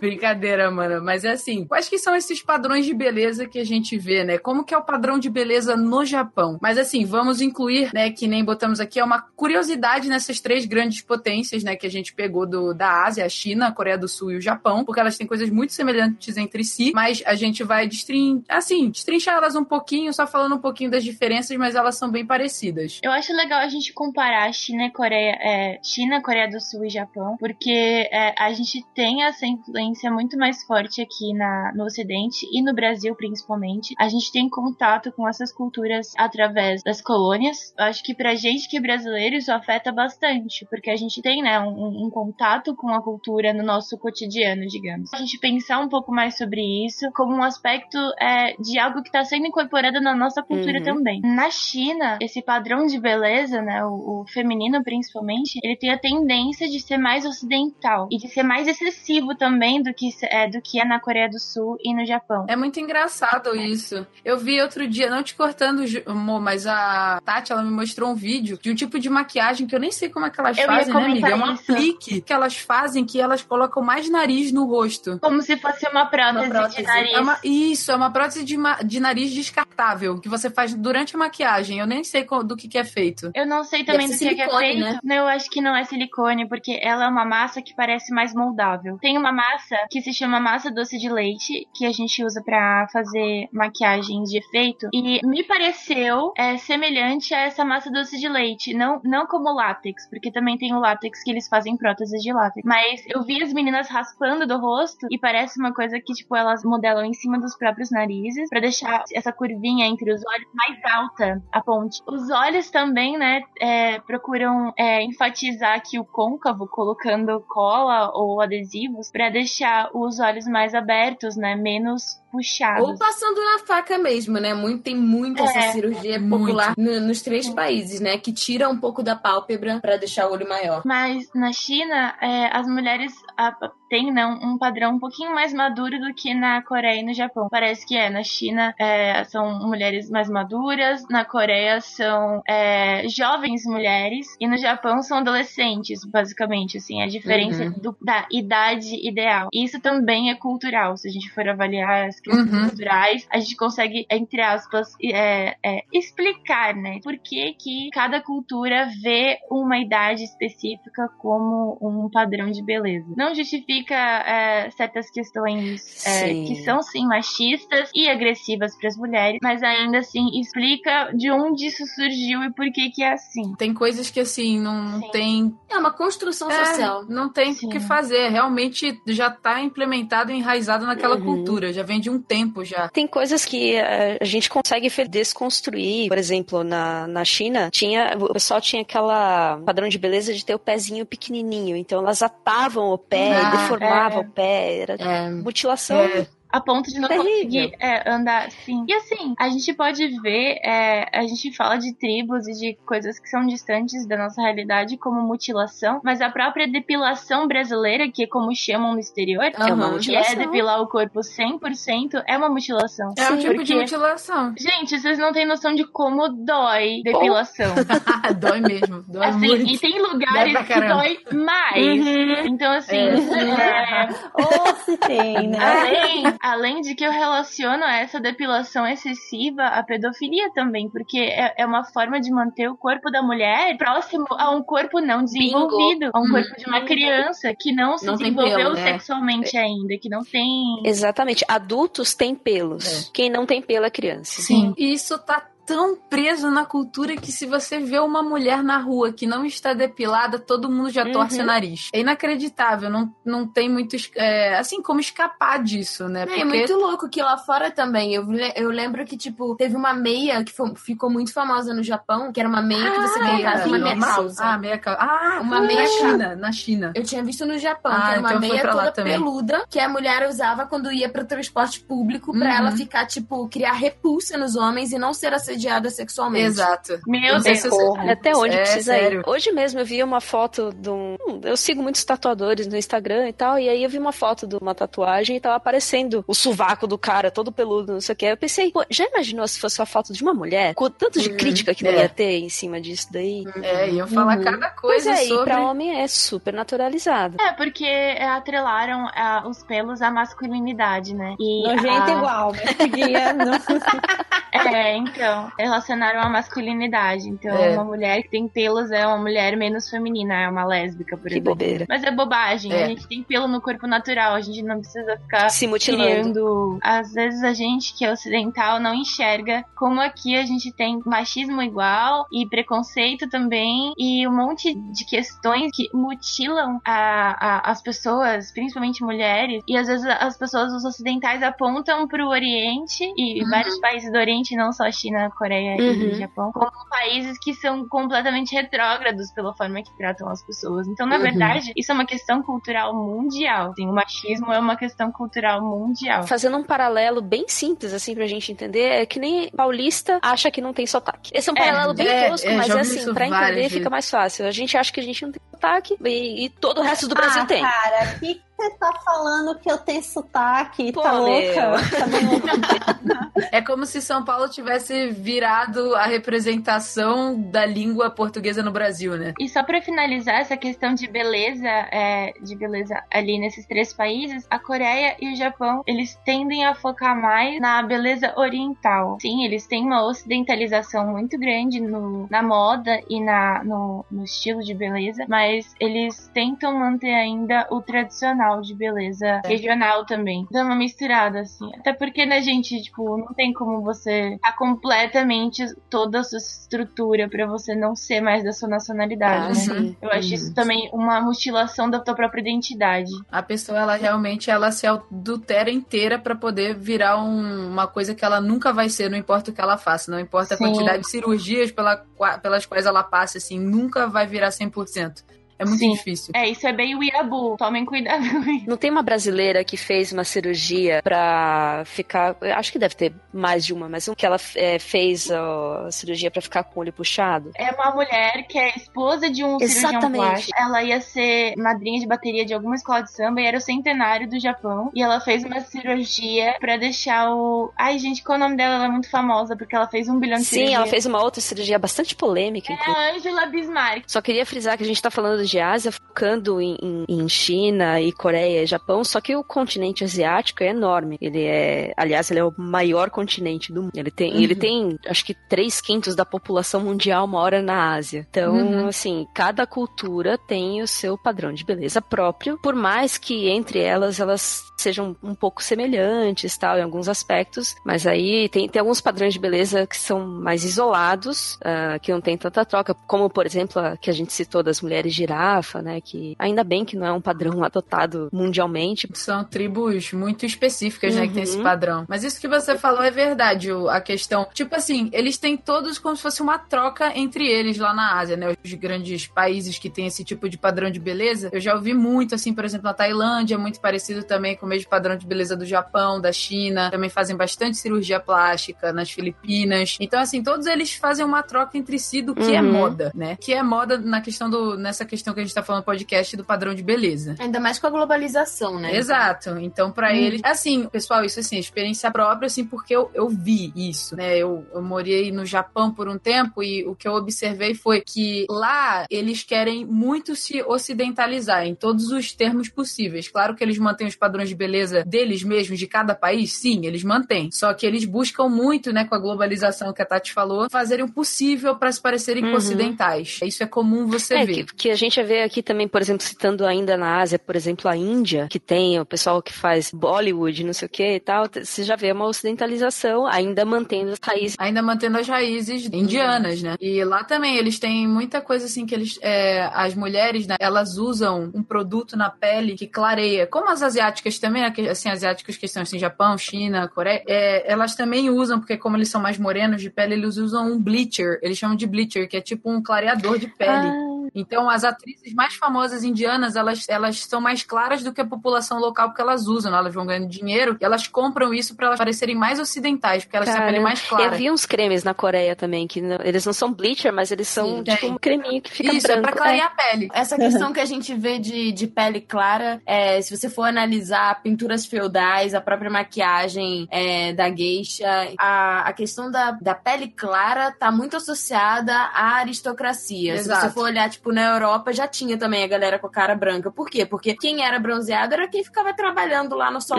Brincadeira, mano. Mas é assim, quais que são esses padrões de beleza que a gente vê, né? Como que é o padrão de beleza no Japão? Mas assim, vamos incluir, né, que nem botamos aqui, é uma curiosidade nessas três grandes potências, né, que a gente pegou do, da Ásia, a China, a Coreia do Sul e o Japão, porque elas têm coisas muito semelhantes entre si, mas a gente vai destrin... assim, destrinchar elas um pouquinho, só falando um pouquinho das diferenças, mas elas são bem parecidas. Eu acho legal a gente comparar China Coreia, é, China, Coreia do Sul e Japão, porque é, a gente tem essa influência muito mais forte aqui na, no Ocidente e no Brasil principalmente. A gente tem contato com essas culturas através das colônias. Eu acho que pra gente que é brasileiro isso afeta bastante, porque a gente tem, né, um, um contato com a cultura no nosso cotidiano, digamos. A gente pensar um pouco mais sobre isso como um aspecto é, de algo que está sendo incorporado na nossa cultura Uhum. também. Na China, esse padrão de beleza, né, o, o feminino principalmente, ele tem a tendência de ser mais ocidental e de ser mais excessivo também do que é, do que é na Coreia do Sul e no Japão. É muito engraçado isso. Eu vi outro dia, não te cortando, amor, mas a Tati, ela me mostrou um vídeo de um tipo de maquiagem que eu nem sei como é que elas Eu fazem, né, amiga? É um aplique que elas fazem que elas colocam mais nariz no rosto. Como se fosse uma prótese, Uma prótese. de nariz. É uma- isso, é uma prótese de, de nariz descartável que você faz durante a maquiagem. Eu nem sei do que, que é feito. Eu não sei também Deve do que, que é silicone, feito. né? Não, eu acho que não é silicone, porque ela é uma massa que parece mais moldável. Tem uma massa que se chama massa doce de leite, que a gente usa pra fazer maquiagens de efeito. E me pareceu é, semelhante a essa massa doce de leite. Não, não como látex, porque também tem o látex que eles fazem próteses de látex. Mas eu vi as meninas raspando do rosto e parece uma coisa que, tipo, elas modelam em cima dos próprios narizes pra deixar essa curvinha entre os olhos mais alta, a ponte. Os olhos também, né, é, procuram é, enfatizar aqui o côncavo, colocando cola ou adesivos pra deixar os olhos mais abertos, né, menos puxados. Ou passando na faca mesmo, né? Muito, tem muito essa É, cirurgia muito. popular no- nos três países, né? Que tira um pouco da pálpebra pra deixar o olho maior. Mas na China, é, as mulheres a- têm né, um padrão um pouquinho mais maduro do que na Coreia e no Japão. Parece que é. Na China é, são mulheres mais maduras, na Coreia são é, jovens mulheres e no Japão são adolescentes, basicamente. Assim, a diferença Uhum. do- da idade ideal. Isso também é cultural. Se a gente for avaliar as questões Uhum. culturais, a gente consegue, entre aspas, é, é, explicar, né? Por que, que cada cultura vê uma idade específica como um padrão de beleza. Não justifica é, certas questões é, que são, sim, machistas e agressivas para as mulheres, mas ainda assim explica de onde isso surgiu e por que que é assim. Tem coisas que, assim, não Sim. tem É uma construção É, social. não tem o que fazer. Realmente já tá implementado e enraizado naquela Uhum. cultura. Já vem de um tempo já. Tem coisas que eh, a gente consegue desconstruir. Por exemplo, na, na China, tinha, o pessoal tinha aquela padrão de beleza de ter o pezinho pequenininho. Então elas atavam o pé, Ah, deformavam é. o pé. Era É. mutilação. É. A ponto de não Terrível. conseguir é, andar assim. E assim, a gente pode ver, é, a gente fala de tribos e de coisas que são distantes da nossa realidade, como mutilação, mas a própria depilação brasileira, que é como chamam no exterior, É uma que é depilar o corpo 100%, é uma mutilação. É um tipo de mutilação. Gente, vocês não têm noção de como dói depilação. [laughs] dói mesmo. Dói Assim, muito. e tem lugares que dói mais. Então, assim, é, Ou se tem, né? Além, além de que eu relaciono essa depilação excessiva à pedofilia também, porque é, é uma forma de manter o corpo da mulher próximo a um corpo não desenvolvido, a um Hum. corpo de uma criança que não se Não desenvolveu pelo, né? sexualmente ainda, que não tem. Exatamente. Adultos têm pelos. Quem não tem pelo é criança. Sim. E isso tá tão preso na cultura que se você vê uma mulher na rua que não está depilada, todo mundo já torce o nariz. É inacreditável, não, não tem muito, é, assim, como escapar disso, né? É muito louco que lá fora também. Eu, eu lembro que, tipo, teve uma meia que fo- ficou muito famosa no Japão, que era uma meia que você colocava uma meia calça. Ah, meia calça. Ah, Uma na meia China, na China. Eu tinha visto no Japão, Ah, que era uma então foi meia toda também. peluda que a mulher usava quando ia pro transporte público pra Uhum. ela ficar, tipo, criar repulsa nos homens e não ser ace- assediada sexualmente. Exato. Meu sei Deus. você- Até onde É, precisa sério. ir. Hoje mesmo eu vi uma foto de um. hum, Eu sigo muitos tatuadores no Instagram e tal, e aí eu vi uma foto de uma tatuagem e tava aparecendo o sovaco do cara todo peludo, não sei o que. Eu pensei, pô, já imaginou se fosse uma foto de uma mulher? Com tanto de Uhum, crítica que não é. ia ter em cima disso daí. É, iam falar Uhum. cada Pois coisa é, e sobre... pra homem é super naturalizado. É, porque atrelaram ah, os pelos à masculinidade, né? E Nojento a- igual, mas seguia. Não... [laughs] É, então, relacionaram à masculinidade. Então, É. uma mulher que tem pelos é uma mulher menos feminina, é uma lésbica, por Que exemplo. bobeira. Mas é bobagem, É. a gente tem pelo no corpo natural, a gente não precisa ficar Se mutilando. criando. Às vezes a gente que é ocidental não enxerga como aqui a gente tem machismo igual e preconceito também e um monte de questões que mutilam a, a- as pessoas, principalmente mulheres. E às vezes as pessoas, os ocidentais, apontam pro Oriente e Uhum. vários países do Oriente, não só China, Coreia e Uhum. Japão, como países que são completamente retrógrados pela forma que tratam as pessoas. Então, na Uhum. verdade, isso é uma questão cultural mundial. Assim, o machismo é uma questão cultural mundial. Fazendo um paralelo bem simples, assim, pra gente entender, é que nem paulista acha que não tem sotaque. Esse é um É, paralelo bem é, tosco, é, mas é assim, pra entender vezes. fica mais fácil. A gente acha que a gente não tem sotaque e, e todo o resto do Brasil ah, tem. cara, o que você tá falando que eu tenho sotaque? Pô, tá louca? Tá bem louca. É como se São Paulo tivesse virado a representação da língua portuguesa no Brasil, né? E só pra finalizar essa questão de beleza, é, de beleza ali nesses três países, a Coreia e o Japão, eles tendem a focar mais na beleza oriental. Sim, eles têm uma ocidentalização muito grande no, na moda e na, no, no estilo de beleza, mas eles tentam manter ainda o tradicional de beleza regional também. Dá uma misturada, assim. Até porque, né, gente, tipo, não tem como você tá completamente toda a sua estrutura pra você não ser mais da sua nacionalidade, Ah, né? sim. Eu acho isso também uma mutilação da tua própria identidade. A pessoa, ela realmente, ela se adultera inteira pra poder virar um- uma coisa que ela nunca vai ser, não importa o que ela faça, não importa a Sim. quantidade de cirurgias pela, pelas quais ela passe, assim, nunca vai virar 100%. É muito Sim. difícil. É, isso é bem o Iabu. Tomem cuidado com isso. Não tem uma brasileira que fez uma cirurgia pra ficar. eu Acho que deve ter mais de uma, mas um que ela é, fez a cirurgia pra ficar com o olho puxado. É uma mulher que é esposa de um cirurgião Exatamente. plástico. Ela ia ser madrinha de bateria de alguma escola de samba e era o centenário do Japão. E ela fez uma cirurgia pra deixar o. Ai, gente, qual é o nome dela? Ela é muito famosa porque ela fez um bilhão de Sim, cirurgias. ela fez uma outra cirurgia bastante polêmica, É inclusive. a Angela Bismarck. Só queria frisar que a gente tá falando de Ásia, focando em, em- em China e Coreia e Japão, só que o continente asiático é enorme. Ele é, aliás, ele é o maior continente do mundo. Ele tem, Uhum. ele tem, acho que três quintos da população mundial mora na Ásia. Então, Uhum. assim, cada cultura tem o seu padrão de beleza próprio, por mais que entre elas elas sejam um pouco semelhantes, tal, em alguns aspectos, mas aí tem, tem alguns padrões de beleza que são mais isolados, ah, que não tem tanta troca, como, por exemplo, a que a gente citou das mulheres girafa, né, que ainda bem que não é um padrão adotado mundialmente. São tribos muito específicas, né, que tem esse Uhum. padrão. Mas isso que você falou é verdade, a questão. Tipo assim, eles têm todos como se fosse uma troca entre eles lá na Ásia, né? Os grandes países que têm esse tipo de padrão de beleza. Eu já ouvi muito, assim, por exemplo, na Tailândia, é muito parecido também com o mesmo padrão de beleza do Japão, da China. Também fazem bastante cirurgia plástica nas Filipinas. Então, assim, todos eles fazem uma troca entre si do que é Uhum. moda, né? Que é moda na questão do. nessa questão que a gente tá falando no podcast do padrão de beleza. Ainda mais com a globalização, né? Exato. Então, pra Hum. eles. Assim, pessoal, isso assim, experiência própria, assim, porque eu, eu vi isso, né? Eu, eu morei no Japão por um tempo e o que eu observei foi que lá eles querem muito se ocidentalizar em todos os termos possíveis. Claro que eles mantêm os padrões de beleza deles mesmos, de cada país, sim, eles mantêm. Só que eles buscam muito, né, com a globalização que a Tati falou, fazerem o possível pra se parecerem Uhum. ocidentais. Isso é comum você É, ver. que, que a gente vê aqui também, por exemplo, citando ainda na Ásia, por exemplo, a Índia, que tem o pessoal que faz Bollywood, não sei o que e tal, você já vê uma ocidentalização, ainda mantendo as raízes. ainda mantendo as raízes indianas, né? E lá também eles têm muita coisa assim que eles, é, as mulheres, né, elas usam um produto na pele que clareia, como as asiáticas também, né, assim, asiáticas que estão assim, Japão, China, Coreia, é, elas também usam, porque como eles são mais morenos de pele, eles usam um bleacher, eles chamam de bleacher, que é tipo um clareador de pele. Então, as atrizes mais famosas indianas, elas, elas são mais claras do que a população local porque elas usam, né? elas vão ganhando dinheiro e elas compram isso para elas parecerem mais ocidentais, porque elas têm a pele mais clara. Eu vi uns cremes na Coreia também, que não- eles não são bleacher, mas eles são Sim, tipo tem. um creminho que fica Isso, é branco. pra clarear a pele. Essa questão que a gente vê de, de pele clara, é, se você for analisar pinturas feudais, a própria maquiagem é, da geisha, a, a questão da, da pele clara tá muito associada à aristocracia. Se Exato. você for olhar, tipo, na Europa já tinha também a galera com a cara branca. Por quê? Porque quem era bronzeado era quem ficava trabalhando lá no sol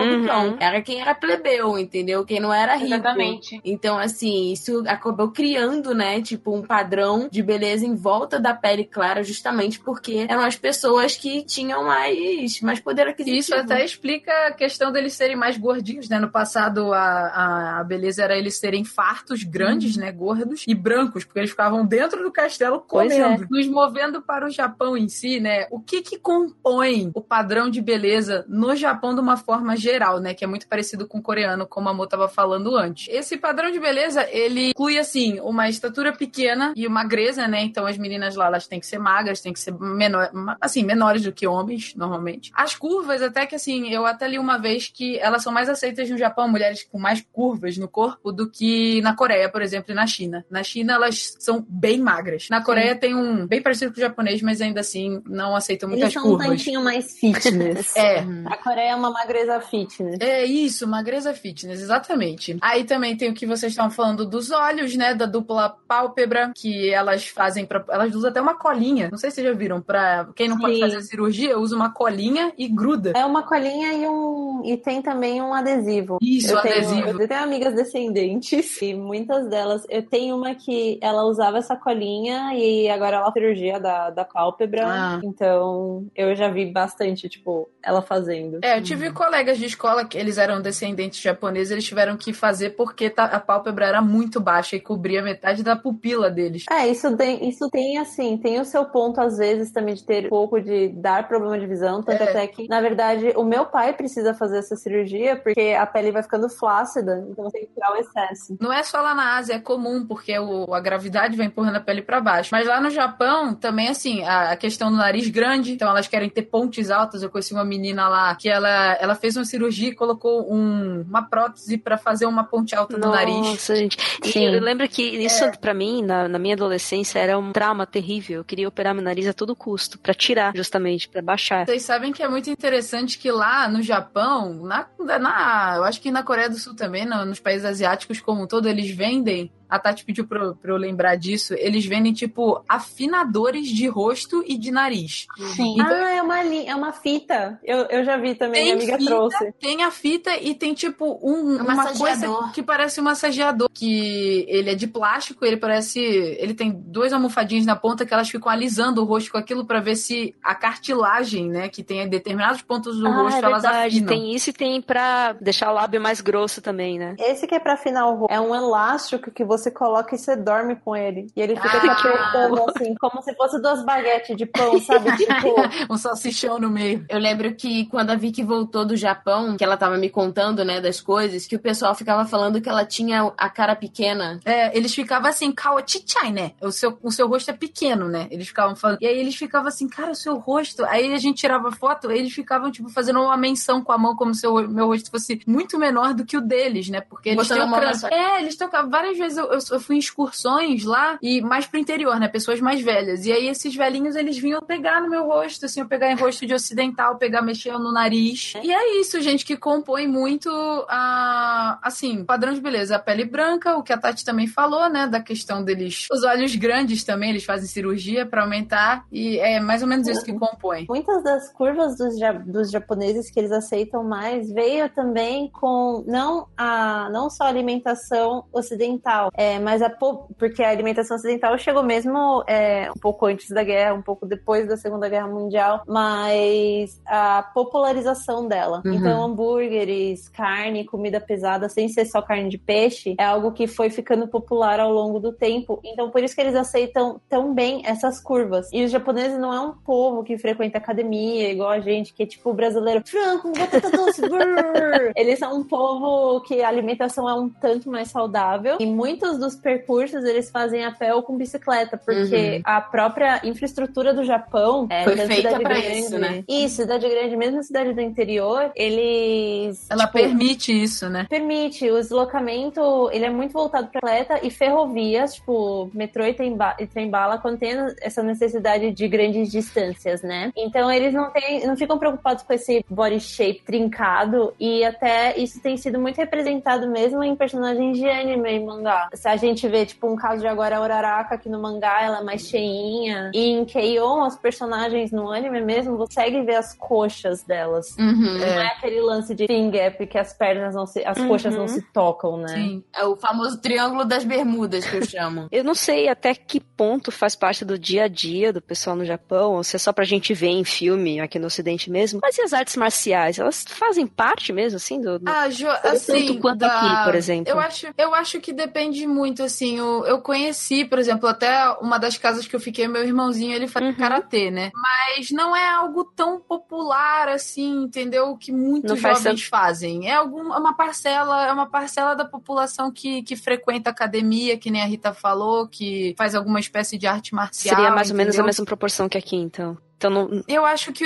Uhum. do cão. Era quem era plebeu, entendeu? Quem não era rico. Exatamente. Então, assim, isso acabou criando, né, tipo, um padrão de beleza em volta da pele clara, justamente porque eram as pessoas que tinham mais, mais poder aquisitivo. Isso até explica a questão deles serem mais gordinhos, né? No passado, a, a, a beleza era eles serem fartos, grandes, né? Gordos e brancos, porque eles ficavam dentro do castelo Pois comendo. Nos movendo para o Japão em si, né? O que que compõe o padrão de beleza no Japão de uma forma geral, né? Que é muito parecido com o coreano, como a Mo tava falando antes. Esse padrão de beleza, ele inclui, assim, uma estatura pequena e magreza, né? Então as meninas lá, elas têm que ser magras, têm que ser menor, assim, menores do que homens, normalmente. As curvas, até que assim, eu até li uma vez que elas são mais aceitas no Japão, mulheres com mais curvas no corpo, do que na Coreia, por exemplo, e na China. Na China, elas são bem magras. Na Coreia tem um bem parecido com o japonês, mas ainda assim não aceitam muitas Eles são um curvas. tantinho mais fitness. [laughs] É, A Coreia é uma magreza fitness. é isso, magreza fitness, exatamente. Aí também tem o que vocês estavam falando dos olhos, né? Da dupla pálpebra, que elas fazem pra. Elas usam até uma colinha. Não sei se vocês já viram. Pra quem não pode Sim. fazer cirurgia, usa uma colinha e gruda. É uma colinha e um e tem também um adesivo. Isso, eu tenho, adesivo. eu tenho amigas descendentes e muitas delas. Eu tenho uma que ela usava essa colinha e agora ela cirurgia da, da pálpebra. Ah. Então eu já vi bastante, tipo, ela fazendo. É, eu tive colegas de escola que eles eram descendentes japoneses, eles tiveram que fazer porque ta- a pálpebra era muito baixa e cobria metade da pupila deles. É, isso tem, isso tem assim, tem o seu ponto às vezes também de ter um pouco de dar problema de visão, tanto É. até que, na verdade, o meu pai precisa fazer essa cirurgia porque a pele vai ficando flácida, então tem que tirar o excesso. Não é só lá na Ásia, é comum, porque o- a gravidade vai empurrando a pele pra baixo. Mas lá no Japão, também, assim, a, questão do nariz grande, então elas querem ter pontes altas. Eu conheci uma menina lá que ela, ela fez uma cirurgia e colocou um- uma prótese pra fazer uma ponte alta no nariz. Nossa, gente. E Sim. eu lembro que isso, É. pra mim, na, na minha adolescência, era um trauma terrível. Eu queria operar meu nariz a todo custo, pra tirar, justamente, pra baixar. Vocês sabem que é muito interessante que lá no Japão, na, na eu acho que na Coreia do Sul também, no- nos países asiáticos como um todo, eles vendem. A Tati pediu pra, eu- pra eu lembrar disso. Eles vendem, tipo, afinadores de rosto e de nariz. Sim. Então- ah, é uma, li- é uma fita. Eu, eu já vi também, Tem minha amiga fita, trouxe. Tem a fita e tem, tipo, um, Um uma massageador. coisa que parece um massageador. Que ele é de plástico, ele parece. Ele tem duas almofadinhas na ponta que elas ficam alisando o rosto com aquilo pra ver se a cartilagem, né, que tem em determinados pontos do ah, rosto, é elas verdade. afinam. Tem isso e tem pra deixar o lábio mais grosso também, né? Esse que é pra afinar o rosto. É um elástico que você coloca e você dorme com ele. E ele fica te Ah. apertando assim, como se fosse duas baguetes de pão, sabe? [laughs] Tipo, um salsichão no meio. Eu lembro que quando a Vicky voltou do Japão, que ela tava me contando, né, das coisas, que o pessoal ficava falando que ela tinha a cara pequena. É, eles ficavam assim, kawa chichai, né? O seu, o seu rosto é pequeno, né? Eles ficavam falando. E aí eles ficavam assim, cara, o seu rosto. Aí a gente tirava foto, eles ficavam, tipo, fazendo uma menção com a mão, como se o meu rosto fosse muito menor do que o deles, né? Porque eles Botando têm o crânio. É, eles tocavam. Várias vezes eu, eu, eu fui em excursões lá e mais pro interior, né? Pessoas mais velhas. E aí esses velhinhos, eles vinham pegar no meu rosto, assim, eu pegar em rosto de ocidental, pegar mexendo no nariz. E é isso, gente, que compõe muito a. Assim, padrão de beleza. A pele branca, o que a Tati também falou, né? Da questão deles. Os olhos grandes também, eles fazem cirurgia pra aumentar. E é mais ou menos isso que compõe. muitas das curvas dos, ja- dos japoneses que eles aceitam mais veio também com não a não só a alimentação ocidental, é, mas a po- porque a alimentação ocidental chegou mesmo é, um pouco antes da guerra, um pouco depois da Segunda Guerra Mundial, mas a popularização dela. Uhum. Então hambúrgueres, carne, comida pesada sem ser só carne de peixe, é algo que foi ficando popular ao longo do tempo. Então, por isso que eles aceitam tão bem essas curvas. E os japoneses não é um povo que frequenta academia, igual a gente, que é tipo brasileiro, frango, batata doce, brrr. Eles são um povo que a alimentação é um tanto mais saudável. E muitos dos percursos eles fazem a pé ou com bicicleta, porque a própria infraestrutura do Japão é Foi feita grande. isso, né? Isso, cidade grande, mesmo cidade do interior, eles. Ela tipo, permite isso, né? Permite, o deslocamento, ele é muito voltado para atleta e ferrovias, tipo, metrô e trem, ba- e trem bala, quando tem essa necessidade de grandes distâncias, né? Então eles não têm, não ficam preocupados com esse body shape trincado e até isso tem sido muito representado mesmo em personagens de anime e mangá. Se a gente vê, tipo, um caso de agora a Uraraka, que no mangá ela é mais cheinha, e em Keion, as personagens no anime mesmo, você consegue ver as coxas delas. Uhum. Não é aquele lance de thin gap que as pernas não se, as coxas não se tocam, né? Sim. É o famoso triângulo das bermudas que eu chamo. [laughs] Eu não sei até que ponto faz parte do dia a dia do pessoal no Japão, ou se é só pra gente ver em filme aqui no Ocidente mesmo. Mas e as artes marciais? Elas fazem parte mesmo, assim, do. do- Ah, Jo, assim, tanto quanto da- aqui, por exemplo. Eu acho, eu acho que depende muito, assim. Eu, eu conheci, por exemplo, até uma das casas que eu fiquei, meu irmãozinho, ele faz Uhum. karatê, né? Mas não é algo tão popular, assim, entendeu? Que muitos Não faz jovens fazem. É algum, é uma parcela, é uma parcela da população que, que frequenta academia, que nem a Rita falou, que faz alguma espécie de arte marcial. Seria mais ou menos a mesma proporção que aqui, então. Então não. Eu acho que.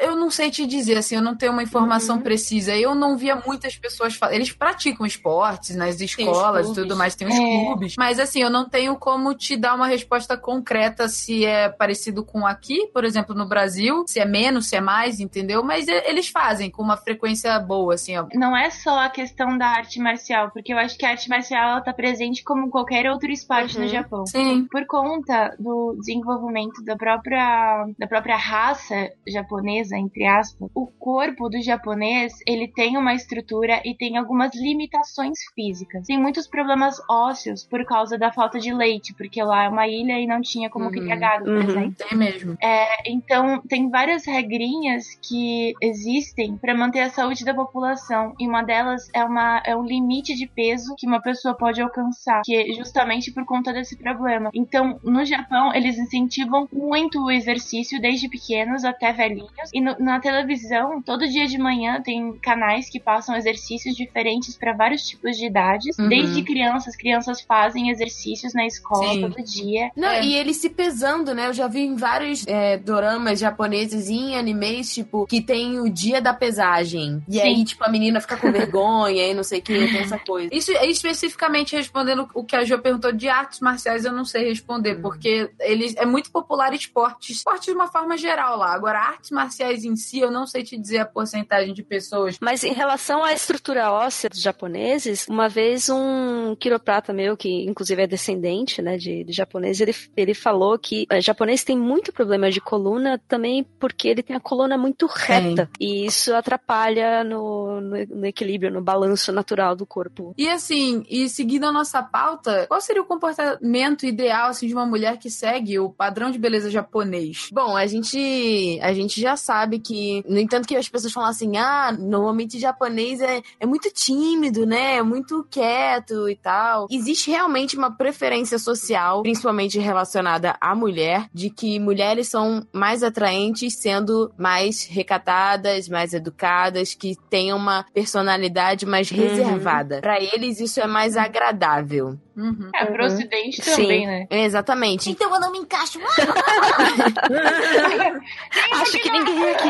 Eu não sei te dizer, assim, eu não tenho uma informação Uhum. precisa. Eu não via muitas pessoas. fa- Eles praticam esportes nas escolas e tudo mais, tem os É. clubes. Mas, assim, eu não tenho como te dar uma resposta concreta se é parecido com aqui, por exemplo, no Brasil, se é menos, se é mais, entendeu? Mas eles fazem com uma frequência boa, assim, ó. Não é só a questão da arte marcial, porque eu acho que a arte marcial ela tá presente como qualquer outro esporte Uhum. no Japão. Sim. Por conta do desenvolvimento da própria, da própria raça japonesa, entre aspas, o corpo do japonês, ele tem uma estrutura e tem algumas limitações físicas. Tem muitos problemas ósseos por causa da falta de leite, porque lá é uma ilha e não tinha como Uhum. criar gado, por Uhum. exemplo. Tem mesmo. Então, tem várias regrinhas que existem para manter a saúde da população. E uma delas é, uma, é um limite de peso que uma pessoa pode alcançar, que é justamente por conta desse problema. Então, no Japão, eles incentivam muito o exercício desde pequenos até velhinhos. E no- na televisão, todo dia de manhã tem canais que passam exercícios diferentes para vários tipos de idades. Uhum. Desde crianças, crianças fazem exercícios na escola Sim. todo dia. Não, É. e eles se pesando, né? Eu já vi em vários é, doramas japoneses e em animes, tipo, que tem o dia da pesagem. E Sim. aí, tipo, a menina fica com vergonha e não sei o que, tem essa coisa. Isso especificamente respondendo o que a Jo perguntou de artes marciais, eu não sei responder, Uhum. porque eles é muito popular esporte, esporte de uma forma geral lá. Agora, artes marciais em si, eu não sei te dizer a porcentagem de pessoas. Mas em relação à estrutura óssea dos japoneses, uma vez um quiroprata meu, que inclusive é descendente né, de, de japonês, ele, ele falou que o japonês tem muito problema de coluna também porque ele tem a coluna muito reta. E isso atrapalha no, no, no equilíbrio, no balanço natural do corpo. E assim, e seguindo a nossa pauta, qual seria o comportamento ideal assim, de uma mulher que segue o padrão de beleza japonês? Bom, a gente, a gente já sabe que, no entanto que as pessoas falam assim, ah, normalmente japonês é, é muito tímido, né? É muito quieto e tal. Existe realmente uma preferência social, principalmente relacionada à mulher, de que mulheres são mais atraentes sendo mais recatadas, mais educadas, que tenham uma personalidade mais Uhum. reservada. Pra eles isso é mais agradável. Uhum. É, pro ocidente Sim. também, né? Exatamente. Então eu não me encaixo. [laughs] Acho que ninguém aqui.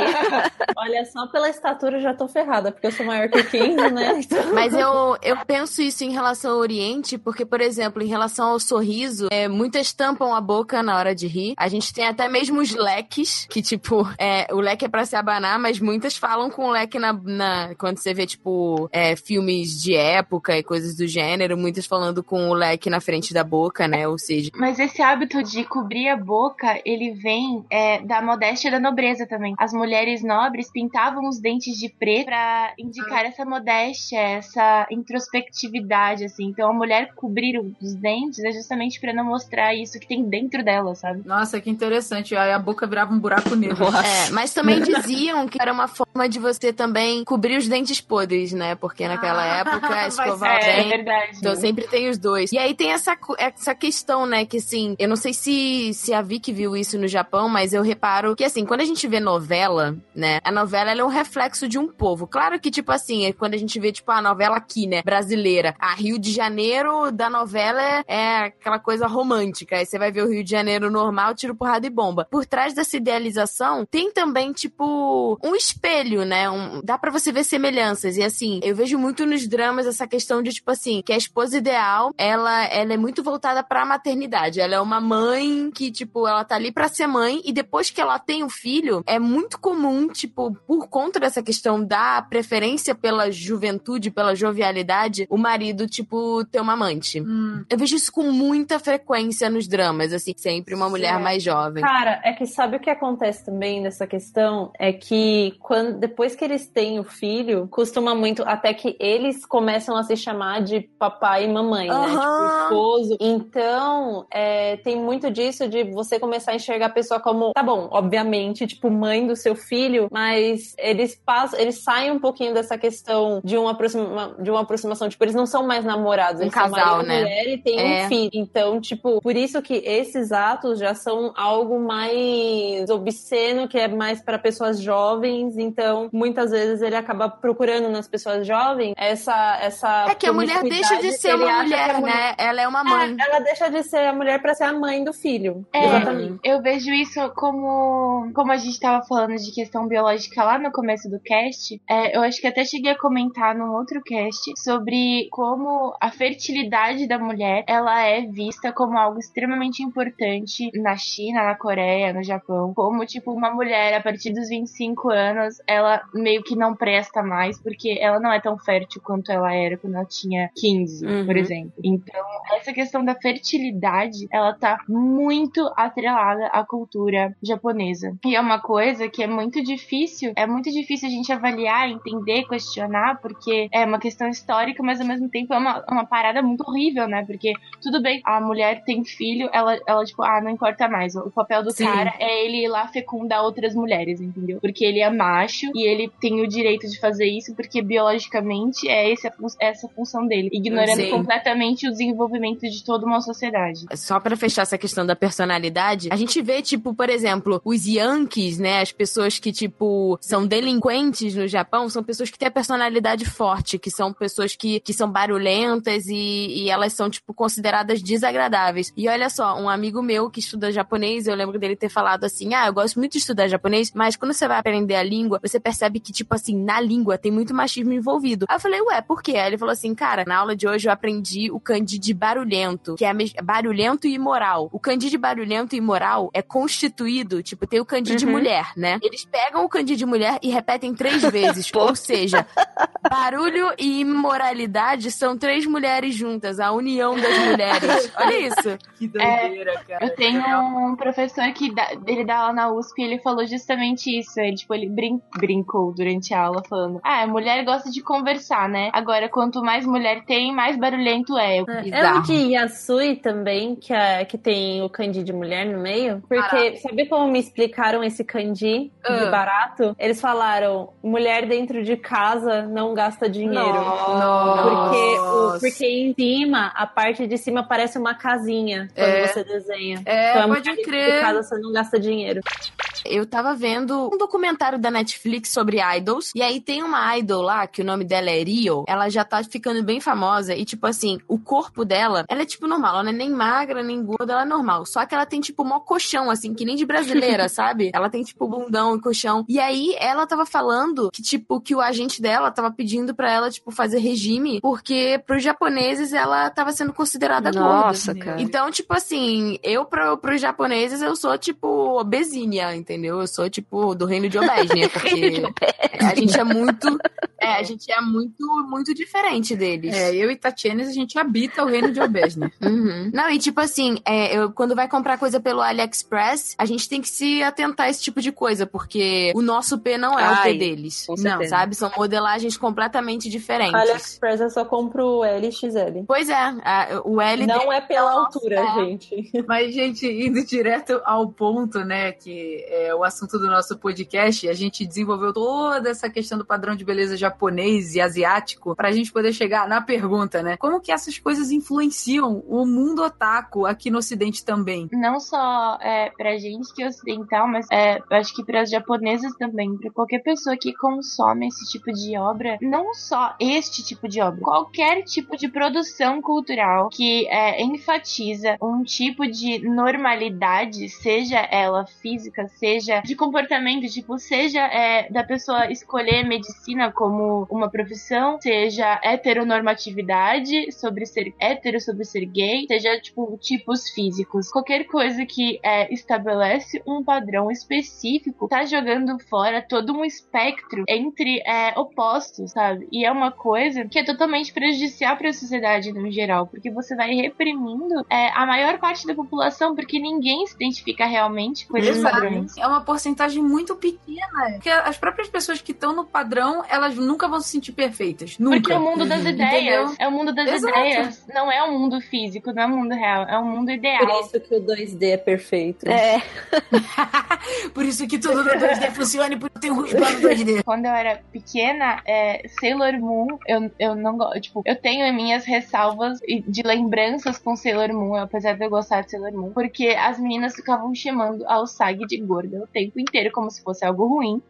Olha, só pela estatura eu já tô ferrada, porque eu sou maior que 15, né? [laughs] Então, Mas eu, eu penso isso em relação ao Oriente, porque, por exemplo, em relação ao sorriso, é, muitas tampam a boca na hora de rir. A gente tem até mesmo os leques, que, tipo, é, o leque é pra se abanar, mas muitas falam com o leque na. na- quando você vê, tipo, é, filmes de época e coisas do gênero, muitas falando com o moleque na frente da boca, né? Ou seja. Mas esse hábito de cobrir a boca, ele vem é, da modéstia e da nobreza também. As mulheres nobres pintavam os dentes de preto pra indicar essa modéstia, essa introspectividade, assim. Então a mulher cobrir os dentes é justamente pra não mostrar isso que tem dentro dela, sabe? Nossa, que interessante. Aí a boca virava um buraco negro. É, mas também [laughs] diziam que era uma forma de você também cobrir os dentes podres, né? Porque naquela Ah, época [laughs] escovar É, bem. verdade. Então sempre tem os dois. E aí tem essa, essa questão, né? Que assim, eu não sei se, se a Vicky viu isso no Japão, mas eu reparo que assim, quando a gente vê novela, né? A novela ela é um reflexo de um povo. Claro que, tipo assim, é quando a gente vê, tipo, a novela aqui, né? Brasileira. A Rio de Janeiro da novela é, é aquela coisa romântica. Aí você vai ver o Rio de Janeiro normal, tiro porrada e bomba. Por trás dessa idealização, tem também, tipo, um espelho, né? Um, dá pra você ver semelhanças. E assim, eu vejo muito nos dramas essa questão de, tipo assim, que a esposa ideal, ela, ela é muito voltada pra maternidade. Ela é uma mãe que, tipo, ela tá ali pra ser mãe e depois que ela tem o filho, é muito comum, tipo, por conta dessa questão da preferência pela juventude, pela jovialidade, o marido, tipo, ter uma amante. Hum. Eu vejo isso com muita frequência nos dramas, assim, sempre uma mulher mais jovem. Cara, é que sabe o que acontece também nessa questão? É que quando, depois que eles têm o filho, costuma muito, até que eles começam a se chamar de papai e mamãe, né? Tipo, esposo. Então, é, tem muito disso de você começar a enxergar a pessoa como, tá bom, obviamente, tipo, mãe do seu filho, mas eles passam, eles saem um pouquinho dessa questão de uma, aproxima, de uma aproximação, tipo, eles não são mais namorados, Um eles casal, são marido né? mulher e tem É. um filho. Então, tipo, por isso que esses atos já são algo mais obsceno, que é mais para pessoas jovens. Então, muitas vezes ele acaba procurando nas pessoas jovens essa essa É que a mulher deixa de ser uma mulher, a né? Ela é uma mãe. É, ela deixa de ser a mulher para ser a mãe do filho. É, Exatamente. eu vejo isso como como a gente tava falando de questão biológica lá no começo do cast. é, eu acho que até cheguei a comentar num outro cast sobre como a fertilidade da mulher ela é vista como algo extremamente importante na China, na Coreia, no Japão. Como, tipo, uma mulher a partir dos 25 anos, ela meio que não presta mais, porque ela não é tão fértil quanto ela era quando ela tinha 15, Uhum. por exemplo. Então, essa questão da fertilidade, ela tá muito atrelada à cultura japonesa. E é uma coisa que é muito difícil, é muito difícil a gente avaliar, entender, questionar, porque é uma questão histórica, mas ao mesmo tempo é uma, uma parada muito horrível, né? Porque tudo bem, a mulher tem filho, ela, ela tipo, ah, não importa mais. O papel do Sim. cara é ele ir lá fecundar outras mulheres, entendeu? Porque ele é macho e ele tem o direito de fazer isso porque biologicamente é esse essa a função dele, ignorando Sim. completamente o desenvolvimento de toda uma sociedade. Só pra fechar essa questão da personalidade, a gente vê, tipo, por exemplo, os Yankees, né? As pessoas que, tipo, são delinquentes no Japão, são pessoas que têm a personalidade forte, que são pessoas que, que são barulhentas e, e elas são, tipo, consideradas desagradáveis. E olha só, um amigo meu que estuda japonês, eu lembro dele ter falado assim: ah, eu gosto muito de estudar japonês, mas quando você vai aprender a língua, você percebe que, tipo assim, na língua tem muito machismo envolvido. Aí eu falei, ué, por quê? Aí ele falou assim, cara, na aula de hoje eu aprendi o kanji de barulhento, que é barulhento e imoral. O kanji de barulhento e imoral é constituído, tipo, tem o kanji de Uhum. mulher, né? Eles pegam o kanji de mulher e repetem três vezes. [laughs] Ou seja, barulho e imoralidade são três mulheres juntas, a união das mulheres. Olha isso. Que doideira, cara. Eu tenho um professor que dá, ele dá aula na USP e ele falou justamente isso. Ele, tipo, ele brin- brincou durante a aula falando: Ah, a mulher gosta de conversar, né? Agora, quanto mais mulher tem, mais barulhento é. É o Bizarro. de Yasui também, que, é, que tem o kanji de mulher no meio. Porque, Barato. sabe como me explicaram esse kanji Ah. de barato? Eles falaram, mulher dentro de casa não gasta dinheiro. Porque, o, porque em cima, a parte de cima parece uma casinha quando É. você desenha. É, então, a pode mulher dentro crer. de casa você não gasta dinheiro. Eu tava vendo um documentário da Netflix sobre idols. E aí tem uma idol lá, que o nome dela é Rio. Ela já tá ficando bem famosa. E, tipo assim, o corpo dela, ela é tipo normal. Ela não é nem magra, nem gorda, ela é normal. Só que ela tem, tipo, mó colchão, assim, que nem de brasileira, [laughs] sabe? Ela tem, tipo, bundão e colchão. E aí ela tava falando que, tipo, que o agente dela tava pedindo pra ela, tipo, fazer regime. Porque pros japoneses ela tava sendo considerada Nossa, gorda. cara. Então, tipo assim, eu pro, pros japoneses eu sou, tipo, obesinha, entendeu? Entendeu? Eu sou, tipo, do reino de Obesnia, [laughs] porque a gente é muito. É, a gente é muito, muito diferente deles. É, eu e Tatiana, a gente habita o reino de Obesnia. [laughs] Uhum. Não, e tipo assim, é, eu, quando vai comprar coisa pelo AliExpress, a gente tem que se atentar a esse tipo de coisa, porque o nosso P não é o Ai, P deles. Não, sabe? São modelagens completamente diferentes. AliExpress eu só compro o L e XL. Pois é, a- o L Não é pela o nosso altura, é. gente. Mas, gente, indo direto ao ponto, né, que é o assunto do nosso podcast, a gente desenvolveu toda essa questão do padrão de beleza japonês e asiático pra gente poder chegar na pergunta, né? Como que essas coisas influenciam o mundo otaku aqui no ocidente também? não só é, pra gente que é ocidental, mas é, acho que para as japonesas também, pra qualquer pessoa que consome esse tipo de obra, não só este tipo de obra, qualquer tipo de produção cultural que é, enfatiza um tipo de normalidade, seja ela física, seja de comportamento, tipo, seja é, da pessoa escolher medicina como uma profissão, seja heteronormatividade sobre ser hétero, sobre ser gay, seja tipo tipos físicos. Qualquer coisa que é, estabelece um padrão específico tá jogando fora todo um espectro entre é, opostos, sabe? E é uma coisa que é totalmente prejudicial para a sociedade no geral, porque você vai reprimindo é, a maior parte da população, porque ninguém se identifica realmente com esses padrões. É uma porcentagem muito pequena. Porque as próprias pessoas que estão no padrão, elas nunca vão se sentir perfeitas. Nunca. Porque é o mundo das Uhum. ideias. Entendeu? É o mundo das Exato. ideias. Não é o mundo físico, não é o mundo real. É o mundo ideal. Por isso que o 2D é perfeito. É, [laughs] Por isso que tudo no 2D funciona e por isso tem um rusgado no 2D. Quando eu era pequena, é, Sailor Moon, eu, eu não gosto. Tipo, eu tenho minhas ressalvas e- de lembranças com Sailor Moon, apesar de eu gostar de Sailor Moon, porque as meninas ficavam chamando a Usagi de gorda o tempo inteiro, como se fosse algo ruim.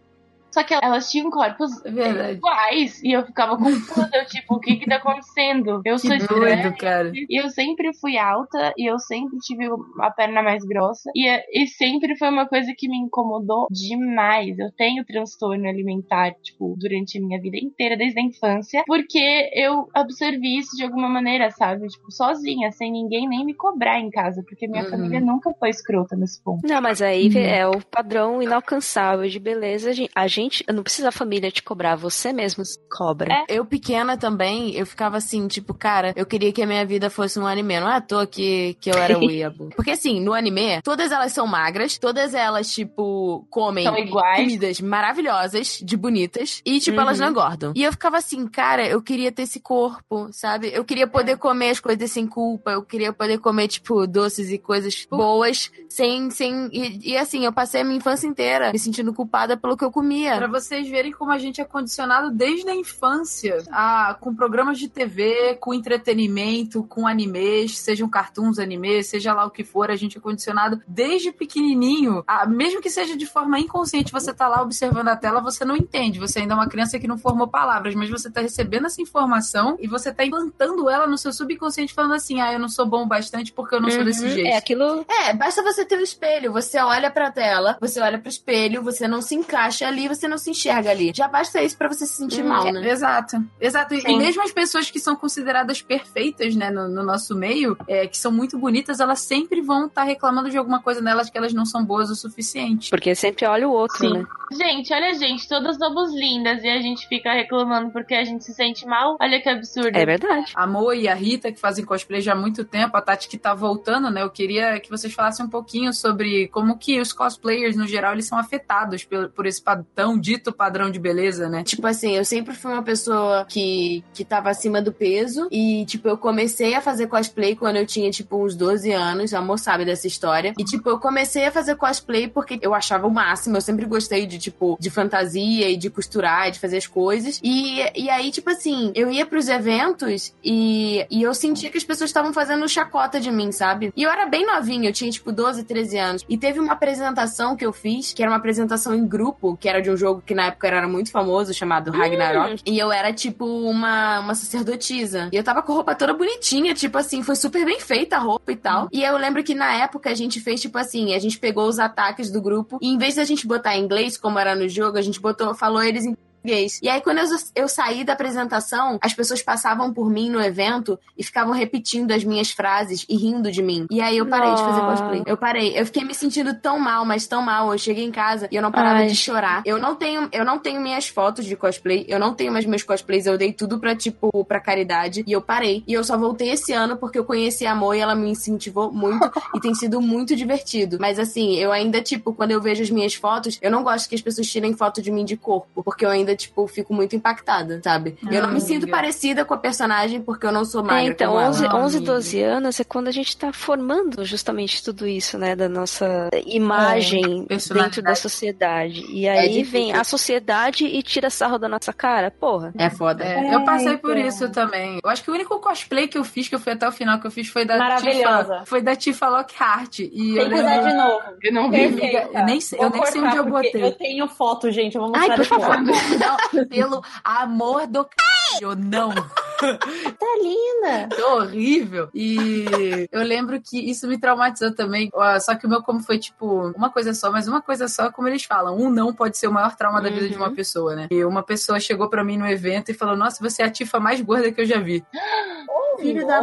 Só que elas tinham corpos É verdade. iguais. E eu ficava confusa. Eu, tipo, o que que tá acontecendo? Eu sou Que estranha. doido, cara. E eu sempre fui alta e eu sempre tive a perna mais grossa. E, e sempre foi uma coisa que me incomodou demais. Eu tenho transtorno alimentar, tipo, durante a minha vida inteira, desde a infância, porque eu absorvi isso de alguma maneira, sabe? Tipo, sozinha, sem ninguém nem me cobrar em casa, porque minha Uhum. família nunca foi escrota nesse ponto. Não, mas aí Uhum. é o padrão inalcançável de beleza. A gente- gente, não precisa a família te cobrar, você mesmo se cobra. É. Eu pequena também, eu ficava assim, tipo, cara, eu queria que a minha vida fosse um anime. Não é à toa que, que eu era [laughs] weeaboo. Porque assim, no anime, todas elas são magras, todas elas, tipo, comem comidas maravilhosas, de bonitas, e, tipo, Uhum. elas não engordam. E eu ficava assim, cara, eu queria ter esse corpo, sabe? Eu queria poder comer as coisas sem culpa, eu queria poder comer, tipo, doces e coisas boas, sem, sem... E, e assim, eu passei a minha infância inteira me sentindo culpada pelo que eu comia. Pra vocês verem como a gente é condicionado desde a infância, a, com programas de TV, com entretenimento, com animes, sejam cartoons, animes, seja lá o que for, a gente é condicionado desde pequenininho, a- mesmo que seja de forma inconsciente, você tá lá observando a tela, você não entende, você ainda é uma criança que não formou palavras, mas você tá recebendo essa informação e você tá implantando ela no seu subconsciente falando assim, ah, eu não sou bom o bastante porque eu não sou desse Uhum, jeito. É aquilo. É, basta você ter um espelho. Você olha pra tela, você olha pro espelho, você não se encaixa ali, você não se enxerga ali. Já basta isso pra você se sentir Hum, mal, é, né? Exato, exato. E Sim. mesmo as pessoas que são consideradas perfeitas, né, no, no nosso meio, é, que são muito bonitas, elas sempre vão estar reclamando de alguma coisa nelas que elas não são boas o suficiente. Porque sempre olha o outro, Sim. né? Gente, olha a gente, todas somos lindas e a gente fica reclamando porque a gente se sente mal. Olha que absurdo. É verdade. A Mo e a Rita, que fazem cosplay já há muito tempo, a Tati que tá voltando, né? Eu queria que vocês falassem um pouquinho sobre como que os cosplayers, no geral, eles são afetados por, por esse padrão, dito padrão de beleza, né? Tipo assim, eu sempre fui uma pessoa que, que tava acima do peso. E, tipo, eu comecei a fazer cosplay quando eu tinha, tipo, uns 12 anos. A amor sabe dessa história. E, tipo, eu comecei a fazer cosplay porque eu achava o máximo. Eu sempre gostei de, tipo, de fantasia e de costurar e de fazer as coisas. E, e aí, tipo assim, eu ia pros eventos e, e eu sentia que as pessoas estavam fazendo chacota de mim, sabe? E eu era bem novinha, eu tinha, tipo, 12, 13 anos. E teve uma apresentação que eu fiz, que era uma apresentação em grupo, que era de um jogo que na época era muito famoso, chamado Ragnarok. E eu era, tipo, uma, uma sacerdotisa. E eu tava com roupa toda bonitinha, tipo assim, foi super bem feita a roupa e tal. E eu lembro que na época a gente fez, tipo assim, a gente pegou os ataques do grupo e em vez de a gente botar em inglês, como era no jogo, a gente botou, falou eles em português. E aí, quando eu, eu saí da apresentação, as pessoas passavam por mim no evento e ficavam repetindo as minhas frases e rindo de mim. E aí eu parei de fazer cosplay. Eu parei. Eu fiquei me sentindo tão mal, mas tão mal. Eu cheguei em casa e eu não parava Ai. de chorar. Eu não tenho, eu não tenho minhas fotos de cosplay. Eu não tenho mais meus cosplays. Eu dei tudo pra, tipo, pra caridade. E eu parei. E eu só voltei esse ano porque eu conheci a Mo e ela me incentivou muito. [laughs] e tem sido muito divertido. Mas assim, eu ainda, tipo, quando eu vejo as minhas fotos, eu não gosto que as pessoas tirem foto de mim de corpo. Porque eu ainda, tipo, fico muito impactada, sabe? eu não me sinto amiga. parecida com a personagem porque eu não sou É, magra. então, como ela. 11, ela. 11, Amiga. 12 anos é quando a gente tá formando justamente tudo isso, né? Da nossa imagem personalidade. dentro da sociedade. E É aí difícil. vem a sociedade e tira sarro da nossa cara. Porra. É foda. É, eu passei por então. isso também. Eu acho que o único cosplay que eu fiz, que eu fui até o final, que eu fiz foi da. Tifa. Foi da Tifa Lockhart. E eu Tem que usar de novo. Eu não vi. Eu nem, sei- eu nem sei onde eu botei. Eu tenho foto, gente. Eu vou Ai, mostrar por depois. favor. Não, pelo amor do c... não. [laughs] Tá linda. Que horrível. E eu lembro que isso me traumatizou também. Ó, Só que o meu, como foi tipo uma coisa só, mas uma coisa só, como eles falam, um não pode ser o maior trauma da vida de uma pessoa, né? E uma pessoa chegou pra mim no evento e falou: Nossa, você é a tifa mais gorda que eu já vi. [gasps] Filho da...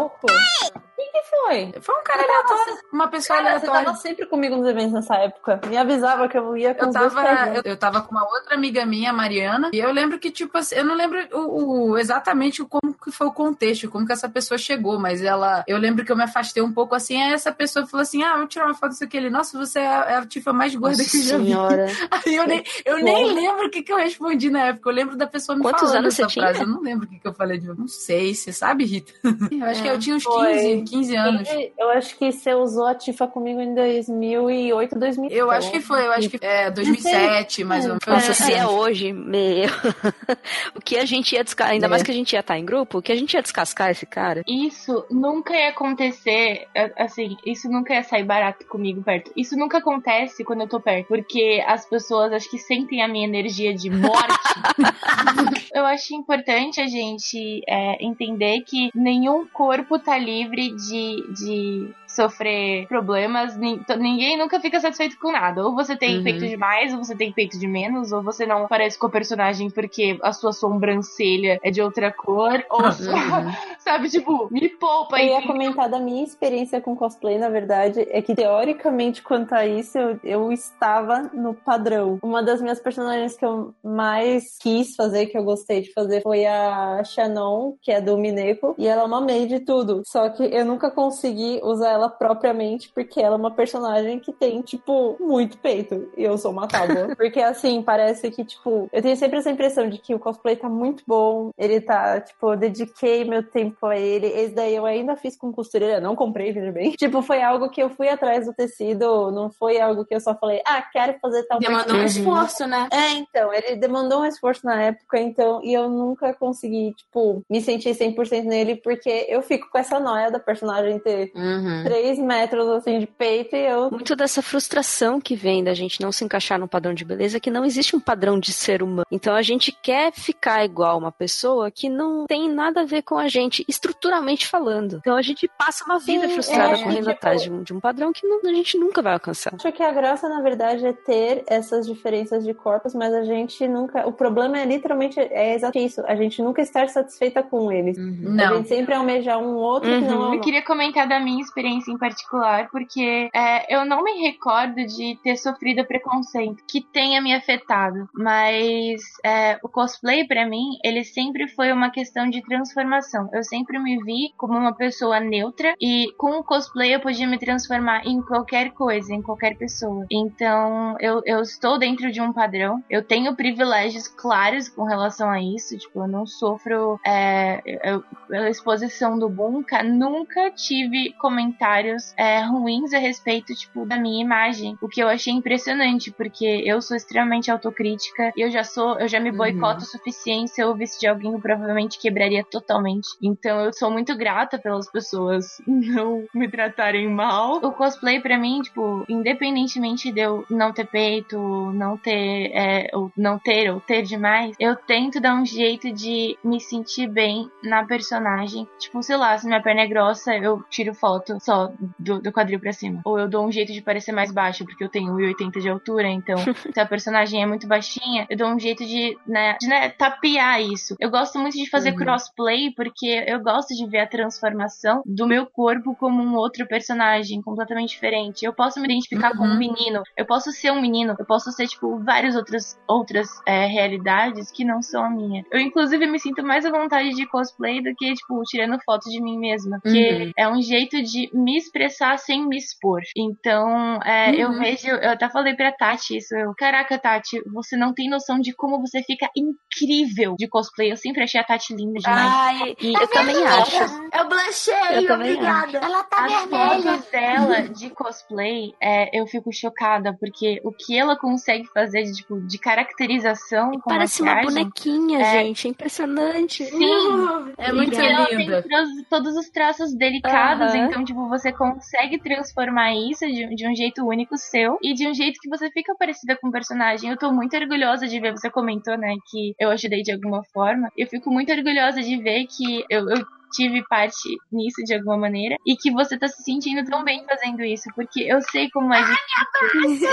Quem que foi? Foi um cara aleatório, uma pessoa Cara, você aleatória. tava sempre comigo nos eventos nessa época. Me avisava que eu ia com Eu tava, eu, eu tava com uma outra amiga minha, a Mariana, e eu lembro que, tipo assim, eu não lembro o, o- exatamente como que foi o contexto, como que essa pessoa chegou, mas ela, eu lembro que eu me afastei um pouco assim, aí essa pessoa falou assim, ah, vou tirar uma foto disso aqui, ele, nossa, você é a, é a tifa mais gorda que eu já vi. senhora. [laughs] Aí eu nem, eu nem lembro o que, que eu respondi na época, eu lembro da pessoa me Quantos falando anos você essa tinha? frase, eu não lembro o que, que eu falei, de, não sei, você sabe, Rita? [laughs] Eu acho que eu tinha uns Foi. 15, 15 anos. Eu acho que você usou a Tifa comigo em 2008, 2009. Eu acho que foi, eu acho que é 2007, mais ou menos. Nossa, uns se é hoje, meu. [laughs] o que a gente ia descascar, ainda É. mais que a gente ia estar em grupo, o que a gente ia descascar esse cara. Isso nunca ia acontecer, é, assim, isso nunca ia sair barato comigo perto. Isso nunca acontece quando eu tô perto, porque as pessoas acho que sentem a minha energia de morte. [laughs] eu acho importante a gente é, entender que nenhum corpo tá livre de, de sofrer problemas, ninguém nunca fica satisfeito com nada. Ou você tem Uhum. peito de mais, ou você tem peito de menos, ou você não parece com o personagem porque a sua sobrancelha é de outra cor, ou Uhum. [laughs] Sabe, tipo, me poupa Eu ia comentar da minha experiência com cosplay, na verdade, é que teoricamente, quanto a isso, eu, eu estava no padrão. Uma das minhas personagens que eu mais quis fazer, que eu gostei de fazer, foi a Shannon, que é do Mineco, e ela é uma maid de tudo. Só que eu nunca consegui usar ela propriamente, porque ela é uma personagem que tem, tipo, muito peito. E eu sou uma tábua. [laughs] porque, assim, parece que, tipo, eu tenho sempre essa impressão de que o cosplay tá muito bom, ele tá, tipo, eu dediquei meu tempo a ele. Esse daí eu ainda fiz com costureira, não comprei, veja bem. [laughs] Tipo, foi algo que eu fui atrás do tecido, não foi algo que eu só falei, ah, quero fazer tal Demandou um esforço, né? É, então, ele demandou um esforço na época, então, e eu nunca consegui, tipo, me sentir 100% nele, porque eu fico com essa noia da personagem ter Uhum. 3 metros, assim, de peito, e eu... Muito dessa frustração que vem da gente não se encaixar no padrão de beleza, que não existe um padrão de ser humano. Então a gente quer ficar igual uma pessoa que não tem nada a ver com a gente, estruturalmente falando. Então a gente passa uma vida Sim, frustrada é, correndo tipo- atrás de um, de um padrão que não- a gente nunca vai alcançar. Acho que a graça, na verdade, é ter essas diferenças de corpos, mas a gente nunca. O problema é literalmente é exatamente isso. A gente nunca estar satisfeita com eles. A Não. gente sempre almejar um outro que não é Eu queria comentar da minha experiência em particular, porque é, eu não me recordo de ter sofrido preconceito que tenha me afetado, mas é, o cosplay pra mim, ele sempre foi uma questão de transformação. Eu sempre me vi como uma pessoa neutra e com o cosplay eu podia me transformar em qualquer coisa, em qualquer pessoa. Então eu, eu estou dentro de um padrão, eu tenho privilégios claros com relação a isso, tipo, eu não sofro é, eu- pela exposição do Bunka, nunca tive comentários é, ruins a respeito, tipo, da minha imagem. O que eu achei impressionante, porque eu sou extremamente autocrítica e eu já sou, eu já me boicoto o suficiente. Se eu ouvisse de alguém, eu provavelmente quebraria totalmente. Então eu sou muito grata pelas pessoas [laughs] não me tratarem mal. O cosplay, pra mim, tipo, independentemente de eu não ter peito, não ter, é, ou não ter ou ter demais, eu tento dar um jeito de me sentir bem na personagem. Tipo, sei lá, se minha perna é grossa, eu tiro foto só do, do quadril pra cima. Ou eu dou um jeito de parecer mais baixo, porque eu tenho 1,80 de altura, então [laughs] se a personagem é muito baixinha, eu dou um jeito de, né, de né, tapear isso. Eu gosto muito de fazer Uhum. crossplay, porque eu gosto de ver a transformação do meu corpo como um outro personagem completamente diferente. Eu posso me identificar com um Uhum. menino, eu posso ser um menino, eu posso ser, tipo, várias outras, outras é, realidades que não são a minha. Eu, inclusive, me sinto mais à vontade de cosplay do que, tipo, tirando foto de mim mesma. Porque Uhum. é um jeito de me expressar sem me expor. Então, é, eu Uhum. vejo, eu até falei pra Tati isso. Eu, Caraca, Tati, você não tem noção de como você fica incrível de cosplay. Eu sempre achei a Tati linda demais. Ai, E eu também acho. Eu blanchei, Eu obrigada. Ela tá As vermelha. fotos dela de cosplay, é, eu fico chocada, porque o que ela consegue fazer de, tipo, de caracterização com Parece uma bonequinha, É. gente. É impressionante. Sim, [laughs] É muito E ela tem linda. todos os traços delicados, Aham. então, tipo, você consegue transformar isso de, de um jeito único seu e de um jeito que você fica parecida com o personagem. Eu tô muito orgulhosa de ver, você comentou, né, que eu ajudei de alguma forma. Eu fico muito orgulhosa de ver que eu, eu tive parte nisso de alguma maneira e que você tá se sentindo tão bem fazendo isso, porque eu sei como é difícil.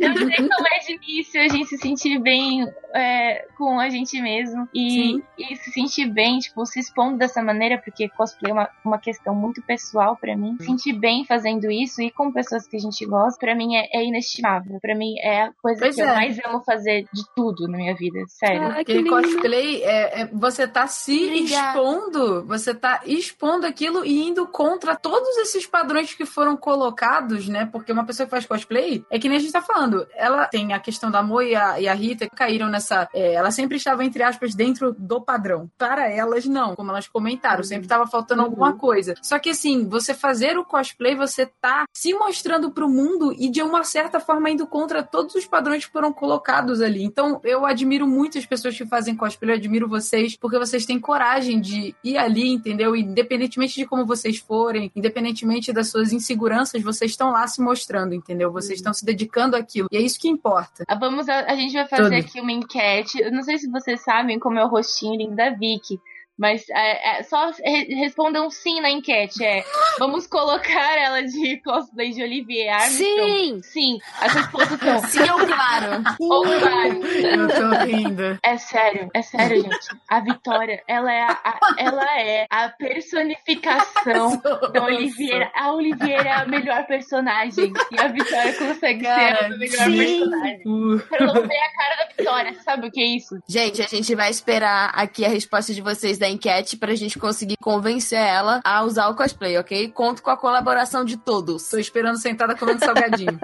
eu sei como é difícil a gente se sentir bem é, com a gente mesmo e, Sim. e se sentir bem, tipo, se expondo dessa maneira, porque cosplay é uma, uma questão muito pessoal pra mim. Sentir bem fazendo isso e com pessoas que a gente gosta, pra mim é, é inestimável. Pra mim é a coisa Pois que é. eu mais amo fazer de tudo na minha vida, sério. Ai, que Porque lindo. cosplay é, é- você tá se Obrigada. expondo, você tá expondo aquilo e indo contra todos esses padrões que foram colocados, né? Porque uma pessoa que faz cosplay é que nem a gente tá falando. Ela tem a questão da Mo e a, e a Rita que caíram nessa. é, ela sempre estava, entre aspas, dentro do padrão. Para elas, não, como elas comentaram, sempre estava faltando alguma coisa. Só que assim, você fazer o cosplay, você tá se mostrando pro mundo e de uma certa forma indo contra todos os padrões que foram colocados ali. Então, eu admiro muito as pessoas que fazem cosplay, eu admiro vocês, porque vocês têm coragem de ir ali, entendeu? Independentemente de como vocês forem, independentemente das suas inseguranças, vocês estão lá se mostrando, entendeu? Vocês estão se dedicando àquilo. E é isso que importa. Ah, Vamos, a, a gente vai fazer Tudo. aqui uma enquete. Eu não sei se vocês sabem como é o rostinho lindo da Vicky. Mas é, é, só re- respondam sim na enquete. É, vamos colocar ela de [laughs] cosplay de Olivier Armstrong? Sim! Sim. As respostas são [laughs] Sim ou claro? [laughs] ou claro. Eu tô rindo. É sério, é sério, gente. A Vitória, ela é a, a- ela é a personificação da Oliveira. A Oliveira é a melhor personagem. E a Vitória consegue Cara, ser a melhor sim. personagem. Uh, Eu não ver a cara da Vitória. Sabe o que é isso? Gente, a gente vai esperar aqui a resposta de vocês da enquete pra gente conseguir convencer ela a usar o cosplay, ok? Conto com a colaboração de todos. tô esperando sentada comendo salgadinho.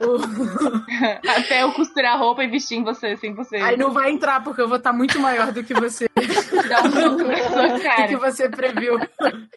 [laughs] Até eu costurar a roupa e vestir em você, sem você. Aí não vai entrar, porque eu vou estar muito maior do que você. [laughs] Dar um soco na sua O que cara. você previu.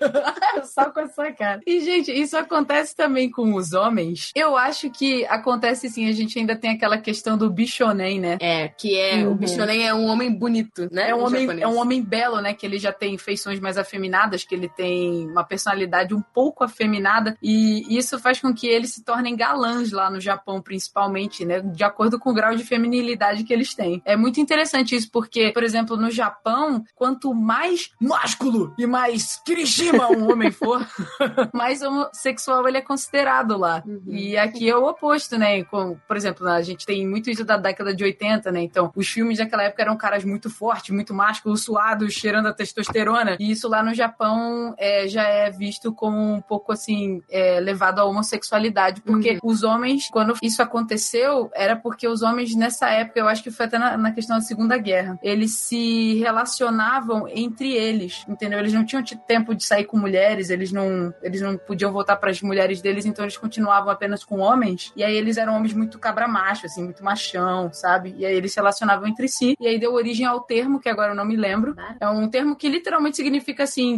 [laughs] Só com a sua cara. E, gente, isso acontece também com os homens. Eu acho que acontece sim, a gente ainda tem aquela questão do bichonem, né? É, que é. O Uhum. Bichonem é um homem bonito, né? É um, em homem, japonês. é um homem belo, né? Que ele já tem feições mais afeminadas, que ele tem uma personalidade um pouco afeminada, e isso faz com que eles se tornem galãs lá no Japão, principalmente, né? De acordo com o grau de feminilidade que eles têm. É muito interessante isso, porque, por exemplo, no Japão, quanto mais másculo e mais Kirishima um homem for, [laughs] mais homossexual ele é considerado lá. Uhum. E aqui é o oposto, né? Com, por exemplo, a gente tem muito isso da década de 80, né? Então, os filmes daquela época eram caras muito fortes, muito másculos, suados, cheirando a testosterona. E isso lá no Japão é, já é visto como um pouco assim, é, levado à homossexualidade. Porque os homens, quando isso aconteceu, era porque os homens nessa época, eu acho que foi até na, na questão da Segunda Guerra, eles se relacionavam entre eles, entendeu? Eles não tinham tempo de sair com mulheres, eles não, eles não podiam voltar para as mulheres deles, então eles continuavam apenas com homens. E aí eles eram homens muito cabra macho, assim, muito machão, sabe? E aí eles se relacionavam entre si. E aí deu origem ao termo, que agora eu não me lembro. É um termo que literalmente significa assim,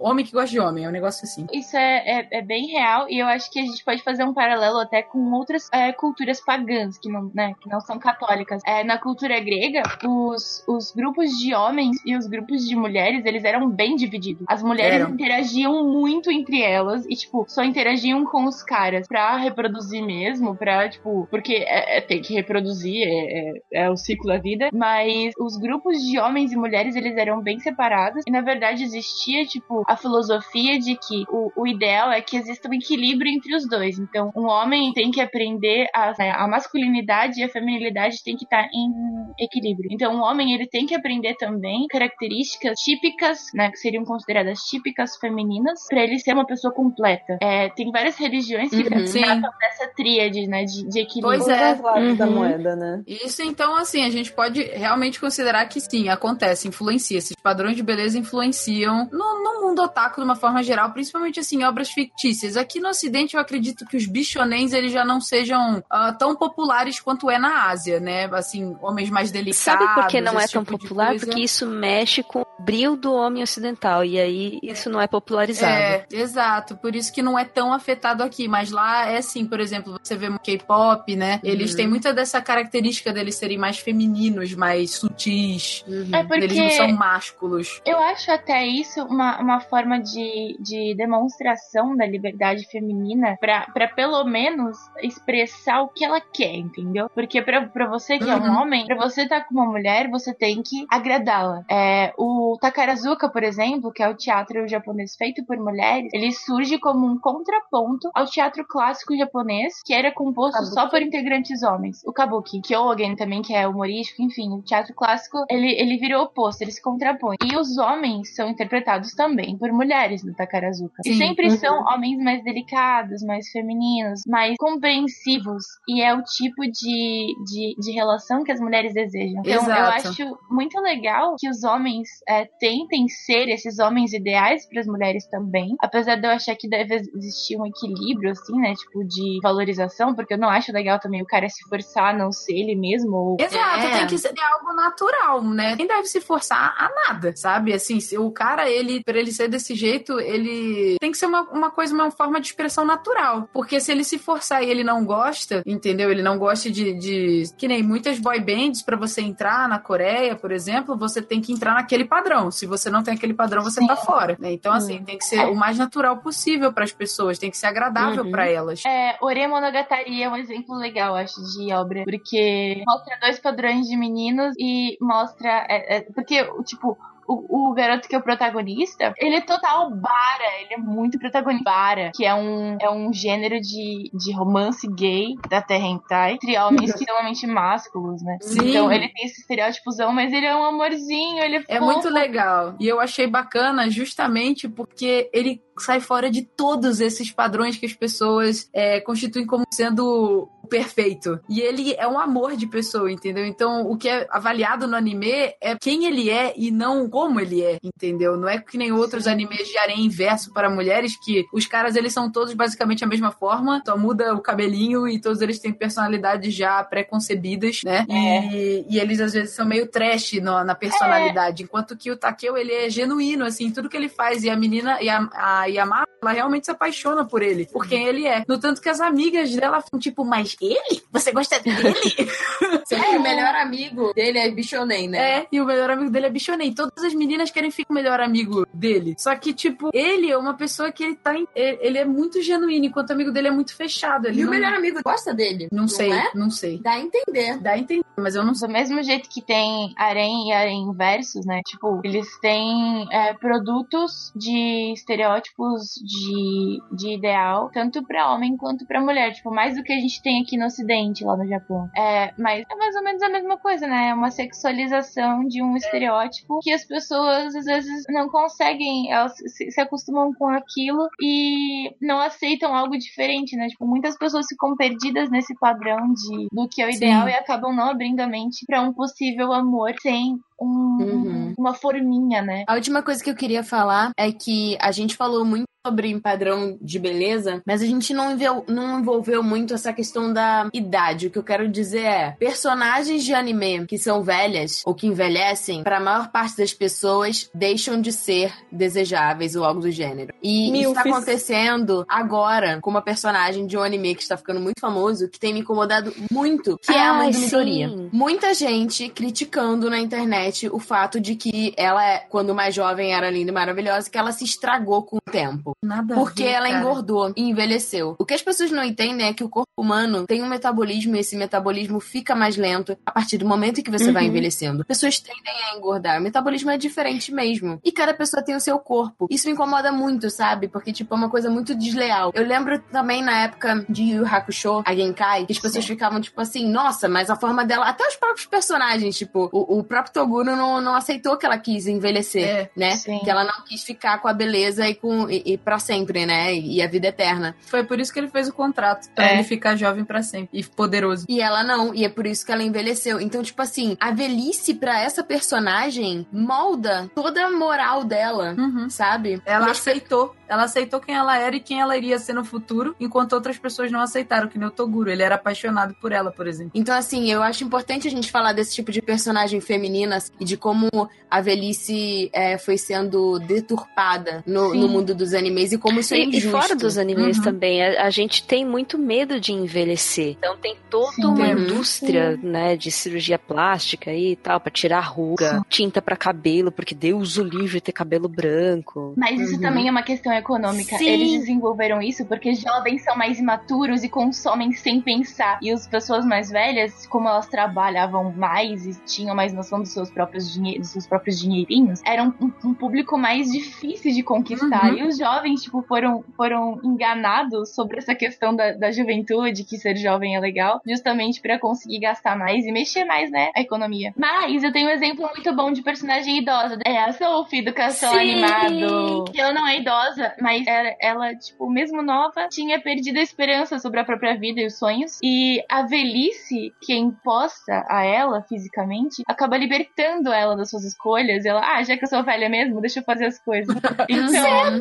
homem que gosta de homem, é um negócio assim. Isso é, é, é bem real e eu acho que a gente pode fazer um paralelo até com outras é, culturas pagãs que não, né, que não são católicas. É, na cultura grega, os, os grupos de homens e os grupos de mulheres, eles eram bem divididos. As mulheres Eram. interagiam muito entre elas e, tipo, só interagiam com os caras pra reproduzir mesmo, pra, tipo, porque é, é, tem que reproduzir, é, é, é o ciclo da vida, mas os grupos de homens e mulheres, eles eram bem separados e, na verdade, existia, tipo, a filosofia de que o, o ideal é que exista um equilíbrio entre os dois. Então, um homem tem que aprender a, né, a masculinidade e a feminilidade tem que estar em equilíbrio. Então, um homem, ele tem que aprender também características típicas, né, que seriam consideradas típicas femininas, para ele ser uma pessoa completa. É, tem várias religiões que Uhum, tratam dessa tríade, né, de, de equilíbrio. Pois é. Lados da Uhum. moeda, né? Isso, então, assim, a gente pode realmente considerar que sim, acontece, influencia. Esses padrões de beleza influenciam no, no mundo otaku de uma forma geral, principalmente, assim, obras fictícias. Aqui no Ocidente, eu acredito que os bichonens, eles já não sejam ah, tão populares quanto é na Ásia, né? Assim, homens mais delicados. Sabe por que não é esse tão tipo popular? Porque isso mexe com o brilho do homem ocidental. E aí isso não é popularizado. É, exato. Por isso que não é tão afetado aqui. Mas lá é assim, por exemplo, você vê no K-pop, né? Eles Uhum. têm muita dessa característica deles serem mais femininos, mais sutis. É porque Eles não são másculos. Eu acho até isso uma, uma forma de, de demonstração da liberdade feminina pra pelo menos expressar o que ela quer, entendeu? Porque pra você que é um Uhum. homem, pra você estar com uma mulher, você tem que agradá-la. É, o Takarazuka, por exemplo, que é o teatro japonês feito por mulheres, ele surge como um contraponto ao teatro clássico japonês, que era composto Kabuki. só por integrantes homens. O Kabuki, Kyogen também, que é humorístico, enfim, o teatro clássico, ele, ele virou oposto, ele se contrapõe. E os homens são interpretados também por mulheres no Takarazuka. E Sim. sempre Uhum. são homens mais delicados, mais femininos, mais compreensivos. E é o tipo de, de, de relação que as mulheres desejam. Então, eu Exato. acho muito legal que os homens é, tentem ser esses homens ideais para as mulheres também. Apesar de eu achar que deve existir um equilíbrio, assim, né? Tipo, de valorização, porque eu não acho legal também o cara se forçar a não ser ele mesmo. Ou... Exato, É. tem que ser algo natural, né? Nem deve se forçar a nada, sabe? Assim, se o cara, ele, pra ele ser desse jeito, ele tem que ser uma, uma coisa, uma forma de expressão natural. Porque se ele se forçar e ele não gosta, entendeu? Ele não gosta de. de que nem muitas boy bands, pra você entrar na Coreia, por exemplo, você tem que entrar naquele padrão. Se você não tem aquele padrão, você Sim. tá fora. né? Então, assim, tem que ser o mais natural possível pras pessoas, tem que ser agradável Uhum. pra elas. É, Ore Monogatari é um exemplo legal, acho, de obra. Porque mostra dois padrões de meninos e mostra. é, é, porque, tipo. O, o garoto que é o protagonista, ele é total bara, ele é muito protagonista. Bara, que é um, é um gênero de, de romance gay da Terra Hentai, entre homens extremamente másculos, né? Sim. Então ele tem esse estereótipozão, mas ele é um amorzinho, ele é É fofo. muito legal. E eu achei bacana justamente porque ele sai fora de todos esses padrões que as pessoas é, constituem como sendo o perfeito. E ele é um amor de pessoa, entendeu? Então, o que é avaliado no anime é quem ele é e não como ele é, entendeu? Não é que nem outros animes de harém inverso para mulheres, que os caras, eles são todos basicamente a mesma forma, só muda o cabelinho e todos eles têm personalidades já pré-concebidas, né? E, e eles, às vezes, são meio trash no- na personalidade, enquanto que o Takeo, ele é genuíno, assim, tudo que ele faz. E a menina, e a, a Yamada, ela realmente se apaixona por ele, por quem ele é. No tanto que as amigas dela ficam tipo, mas ele? Você gosta dele? [laughs] Que o melhor amigo dele é Bichonem, né? É, e o melhor amigo dele é Bichonei. Todas as meninas querem ficar o melhor amigo dele. Só que, tipo, ele é uma pessoa que ele tá. em- ele é muito genuíno, enquanto o amigo dele é muito fechado. Ele E o não, melhor amigo gosta dele. não sei, é? não sei. Dá a entender. Dá a entender, mas eu não sei. Do mesmo jeito que tem harém e harém versus, né? Tipo, eles têm é, produtos de estereótipos de, de ideal, tanto pra homem quanto pra mulher. Tipo, mais do que a gente tem aqui no ocidente, lá no Japão. É, mas é mais ou menos a mesma coisa, né? É uma sexualização de um estereótipo que as pessoas, às vezes, não conseguem, elas se, se acostumam com aquilo e não aceitam algo diferente, né? Tipo, muitas pessoas ficam perdidas nesse padrão de, do que é o Sim. ideal e acabam não abrindo a mente pra um possível amor sem um, Uhum. uma forminha, né? A última coisa que eu queria falar é que a gente falou muito sobre padrão de beleza, mas a gente não envolveu, não envolveu muito essa questão da idade. O que eu quero dizer é, personagens de anime que são velhas ou que envelhecem, para a maior parte das pessoas, deixam de ser desejáveis ou algo do gênero. E isso tá acontecendo agora com uma personagem de um anime que está ficando muito famoso, que tem me incomodado muito, que é a mãe do Midoriya. Muita gente criticando na internet o fato de que ela, quando mais jovem, era linda e maravilhosa, que ela se estragou com o tempo. Corpo. Nada Porque ver, ela cara. engordou e envelheceu. O que as pessoas não entendem é que o corpo humano tem um metabolismo e esse metabolismo fica mais lento a partir do momento em que você vai Uhum. envelhecendo. Pessoas tendem a engordar. O metabolismo é diferente mesmo. E cada pessoa tem o seu corpo. Isso me incomoda muito, sabe? Porque, tipo, é uma coisa muito desleal. Eu lembro também na época de Yu Hakusho, a Genkai, que as pessoas ficavam, tipo assim, nossa, mas a forma dela. Até os próprios personagens, tipo, o, o próprio Toguro não, não aceitou que ela quis envelhecer, É, né? sim. Que ela não quis ficar com a beleza e com e, e para sempre, né? E, a vida eterna. Foi por isso que ele fez o contrato, pra É. ele ficar jovem pra sempre e poderoso. E ela não, e é por isso que ela envelheceu. Então, tipo assim, a velhice pra essa personagem molda toda a moral dela, Uhum. sabe? Ela E aceitou. Ela aceitou quem ela era e quem ela iria ser no futuro, enquanto outras pessoas não aceitaram, que nem o Toguro. Ele era apaixonado por ela, por exemplo. Então, assim, eu acho importante a gente falar desse tipo de personagem femininas e de como a velhice é, foi sendo deturpada no, no mundo dos animes e como isso é E, e injusto. fora dos animes Uhum. também, a, a gente tem muito medo de envelhecer. Então tem toda Sim. uma Temos. indústria, né, de cirurgia plástica e tal, pra tirar ruga, tinta pra cabelo, porque Deus o livre ter cabelo branco. Mas isso Uhum. também é uma questão econômica. Sim. Eles desenvolveram isso porque jovens são mais imaturos e consomem sem pensar. E as pessoas mais velhas, como elas trabalhavam mais e tinham mais noção dos seus próprios, dinhe dos seus próprios dinheirinhos, eram um, um público mais difícil de conquistar. Uhum. E os jovens, tipo, foram, foram enganados sobre essa questão da, da juventude, que ser jovem é legal, justamente pra conseguir gastar mais e mexer mais, né, a economia. Mas eu tenho um exemplo muito bom de personagem idosa. É a Sophie do Castelo. Animado. Que ela não é idosa, mas ela, ela, tipo, mesmo nova, tinha perdido a esperança sobre a própria vida e os sonhos. E a velhice que é imposta a ela fisicamente acaba libertando ela das suas escolhas. E ela, ah, já que eu sou velha mesmo, deixa eu fazer as coisas. [laughs] Então,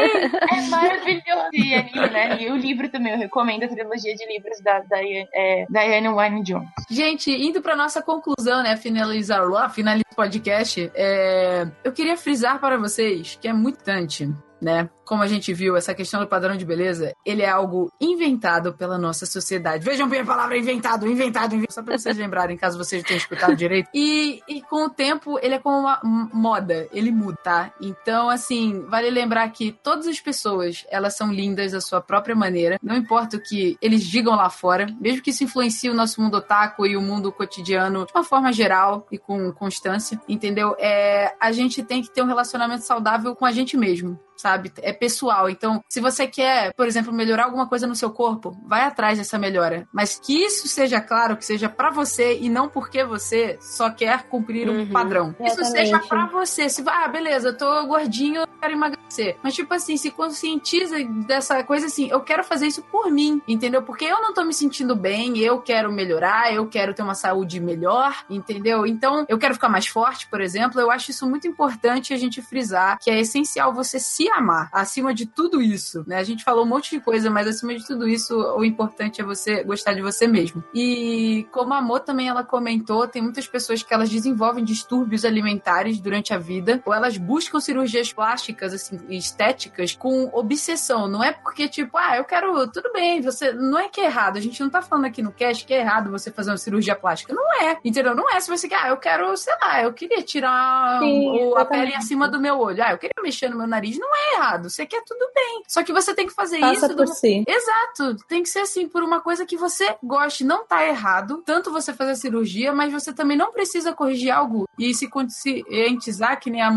é [laughs] maravilhoso esse anime, né? E o livro também, eu recomendo a trilogia de livros da Diane, é, Diane Wynne Jones. Gente, indo pra nossa conclusão, né? Finalizar lá, finalizar o podcast, é, eu queria frisar para vocês que é muito importante, né? Como a gente viu, essa questão do padrão de beleza, ele é algo inventado pela nossa sociedade. Vejam bem a palavra inventado, inventado, inventado, só pra vocês [laughs] lembrarem, caso vocês tenham escutado direito. E, e com o tempo, ele é como uma moda, ele muda, tá? Então, assim, vale lembrar que todas as pessoas, elas são lindas da sua própria maneira, não importa o que eles digam lá fora, mesmo que isso influencie o nosso mundo otaku e o mundo cotidiano de uma forma geral e com constância, entendeu? É, a gente tem que ter um relacionamento saudável com a gente mesmo sabe? É pessoal. Então, se você quer, por exemplo, melhorar alguma coisa no seu corpo, vai atrás dessa melhora. Mas que isso seja claro, que seja pra você e não porque você só quer cumprir um Uhum. padrão. Isso Exatamente. seja pra você. Se, ah, beleza, eu tô gordinho, eu quero emagrecer. Mas, tipo assim, se conscientiza dessa coisa assim, eu quero fazer isso por mim, entendeu? Porque eu não tô me sentindo bem, eu quero melhorar, eu quero ter uma saúde melhor, entendeu? Então, eu quero ficar mais forte, por exemplo. Eu acho isso muito importante a gente frisar que é essencial você se amar acima de tudo isso, né? A gente falou um monte de coisa, mas acima de tudo isso, o importante é você gostar de você mesmo. E como a Mo também ela comentou, tem muitas pessoas que elas desenvolvem distúrbios alimentares durante a vida, ou elas buscam cirurgias plásticas, assim, estéticas, com obsessão. Não é porque, tipo, ah, eu quero. Tudo bem, você. Não é que é errado. A gente não tá falando aqui no cast que é errado você fazer uma cirurgia plástica. Não é. Entendeu? Não é se você quer, ah, eu quero, sei lá, eu queria tirar Sim, o- a pele acima do meu olho. Ah, eu queria mexer no meu nariz. Não é errado. Você quer tudo bem. Só que você tem que fazer Faça isso por do- si. Exato. Tem que ser assim, por uma coisa que você goste. Não tá errado, tanto você fazer a cirurgia, mas você também não precisa corrigir algo e se conscientizar, que nem a,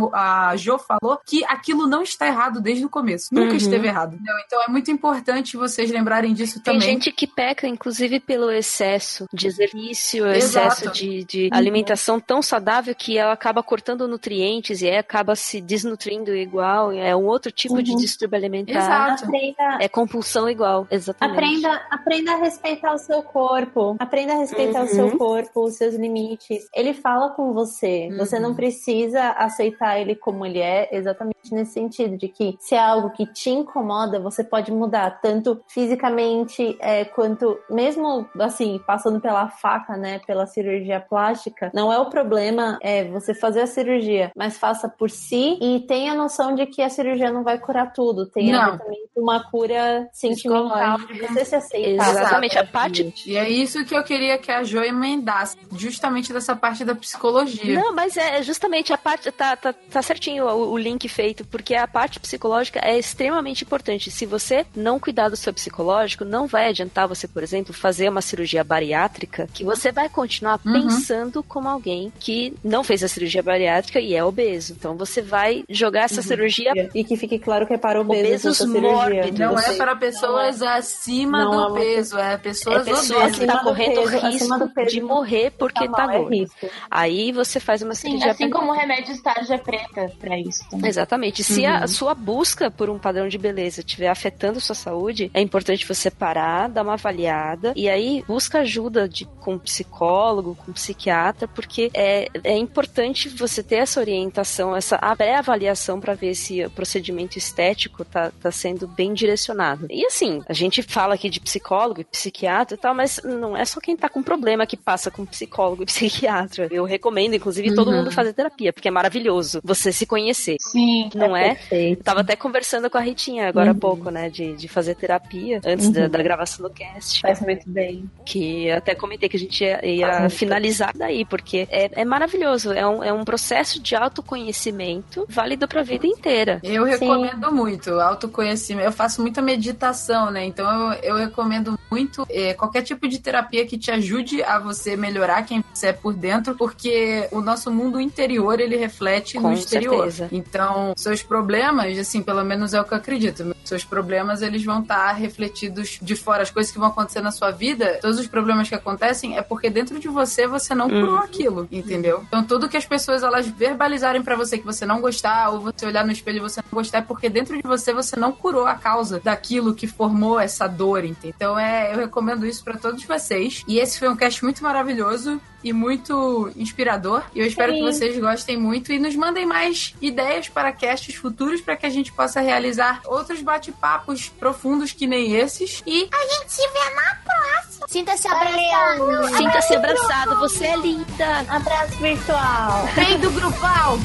a Jo falou, que aquilo não está errado desde o começo. Nunca Uhum. esteve errado. entendeu? Então é muito importante vocês lembrarem disso Tem também. gente que peca, inclusive, pelo excesso de exercício, Exato. excesso de, de alimentação tão saudável que ela acaba cortando nutrientes e aí acaba se desnutrindo igual. É um outro tipo de Uhum. distúrbio alimentar. Exato. Aprenda, É compulsão igual, exatamente. Aprenda, aprenda a respeitar o seu corpo. Aprenda a respeitar Uhum. o seu corpo, os seus limites. Ele fala com você. Uhum. Você não precisa aceitar ele como ele é, exatamente nesse sentido, de que se é algo que te incomoda, você pode mudar, tanto fisicamente é, quanto mesmo assim, passando pela faca, né? Pela cirurgia plástica. Não é o problema é você fazer a cirurgia, mas faça por si e tenha noção de que a cirurgia não vai curar tudo. Tem Não. também uma cura sentimental de você se aceitar. Exatamente. A parte E é isso que eu queria que a Jo emendasse, justamente dessa parte da psicologia. Não, mas é justamente a parte. Tá, tá, tá certinho o, o link perfeito, porque a parte psicológica é extremamente importante. Se você não cuidar do seu psicológico, não vai adiantar você, por exemplo, fazer uma cirurgia bariátrica, que você vai continuar Uhum. pensando como alguém que não fez a cirurgia bariátrica e é obeso. Então você vai jogar essa cirurgia E que fique claro que é para obesos, Obesos mórbidos. Não é para pessoas acima Não do é peso, é é pessoas pessoa obesas. que tá Acima do correndo peso, acima risco do peso de morrer porque Tá tá, mal, é gordo. risco. Aí você faz uma Sim, cirurgia assim como o remédio tarja preta pra isso também. Exatamente. Se Uhum. a sua busca por um padrão de beleza estiver afetando sua saúde, é importante você parar, dar uma avaliada e aí busca ajuda de, com psicólogo, com psiquiatra, porque é, é importante você ter essa orientação, essa pré-avaliação para ver se o procedimento estético tá, tá sendo bem direcionado. E assim, a gente fala aqui de psicólogo e psiquiatra e tal, mas não é só quem tá com problema que passa com psicólogo e [laughs] psiquiatra. Eu recomendo, inclusive, todo Uhum. mundo fazer terapia, porque é maravilhoso você se conhecer. Sim. Não é? Perfeito. Eu tava até conversando com a Ritinha agora há Uhum. pouco, né? De, de fazer terapia antes da, Uhum. da gravação do cast. Faz muito bem. Que até comentei que a gente ia, ia muito finalizar daí, porque é, é maravilhoso. É um, é um processo de autoconhecimento válido pra vida inteira. Eu recomendo muito autoconhecimento. Eu faço muita meditação, né? Então eu, eu recomendo muito eh, qualquer tipo de terapia que te ajude a você melhorar quem você é por dentro, porque o nosso mundo interior ele reflete Com no exterior. certeza. Então, seus problemas, assim, pelo menos é o que eu acredito. Seus problemas eles vão estar refletidos de fora. As coisas que vão acontecer na sua vida, todos os problemas que acontecem é porque dentro de você você não curou Uhum. aquilo, entendeu? Então, tudo que as pessoas elas verbalizarem pra você que você não gostar, ou você olhar no espelho e você não gostar, é porque dentro de você você não curou a causa daquilo que formou essa dor, entendeu? Então, é, eu recomendo isso pra todos vocês. E esse foi um cast muito maravilhoso e muito inspirador. E eu espero Sim. que vocês gostem muito e nos mandem mais ideias para casts futuros para que a gente possa realizar outros bate-papos profundos que nem esses. E A gente se vê na próxima. Sinta-se abraçado. Sinta-se abraçado, você é linda! Abraço virtual. vem do grupal!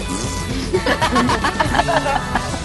[laughs]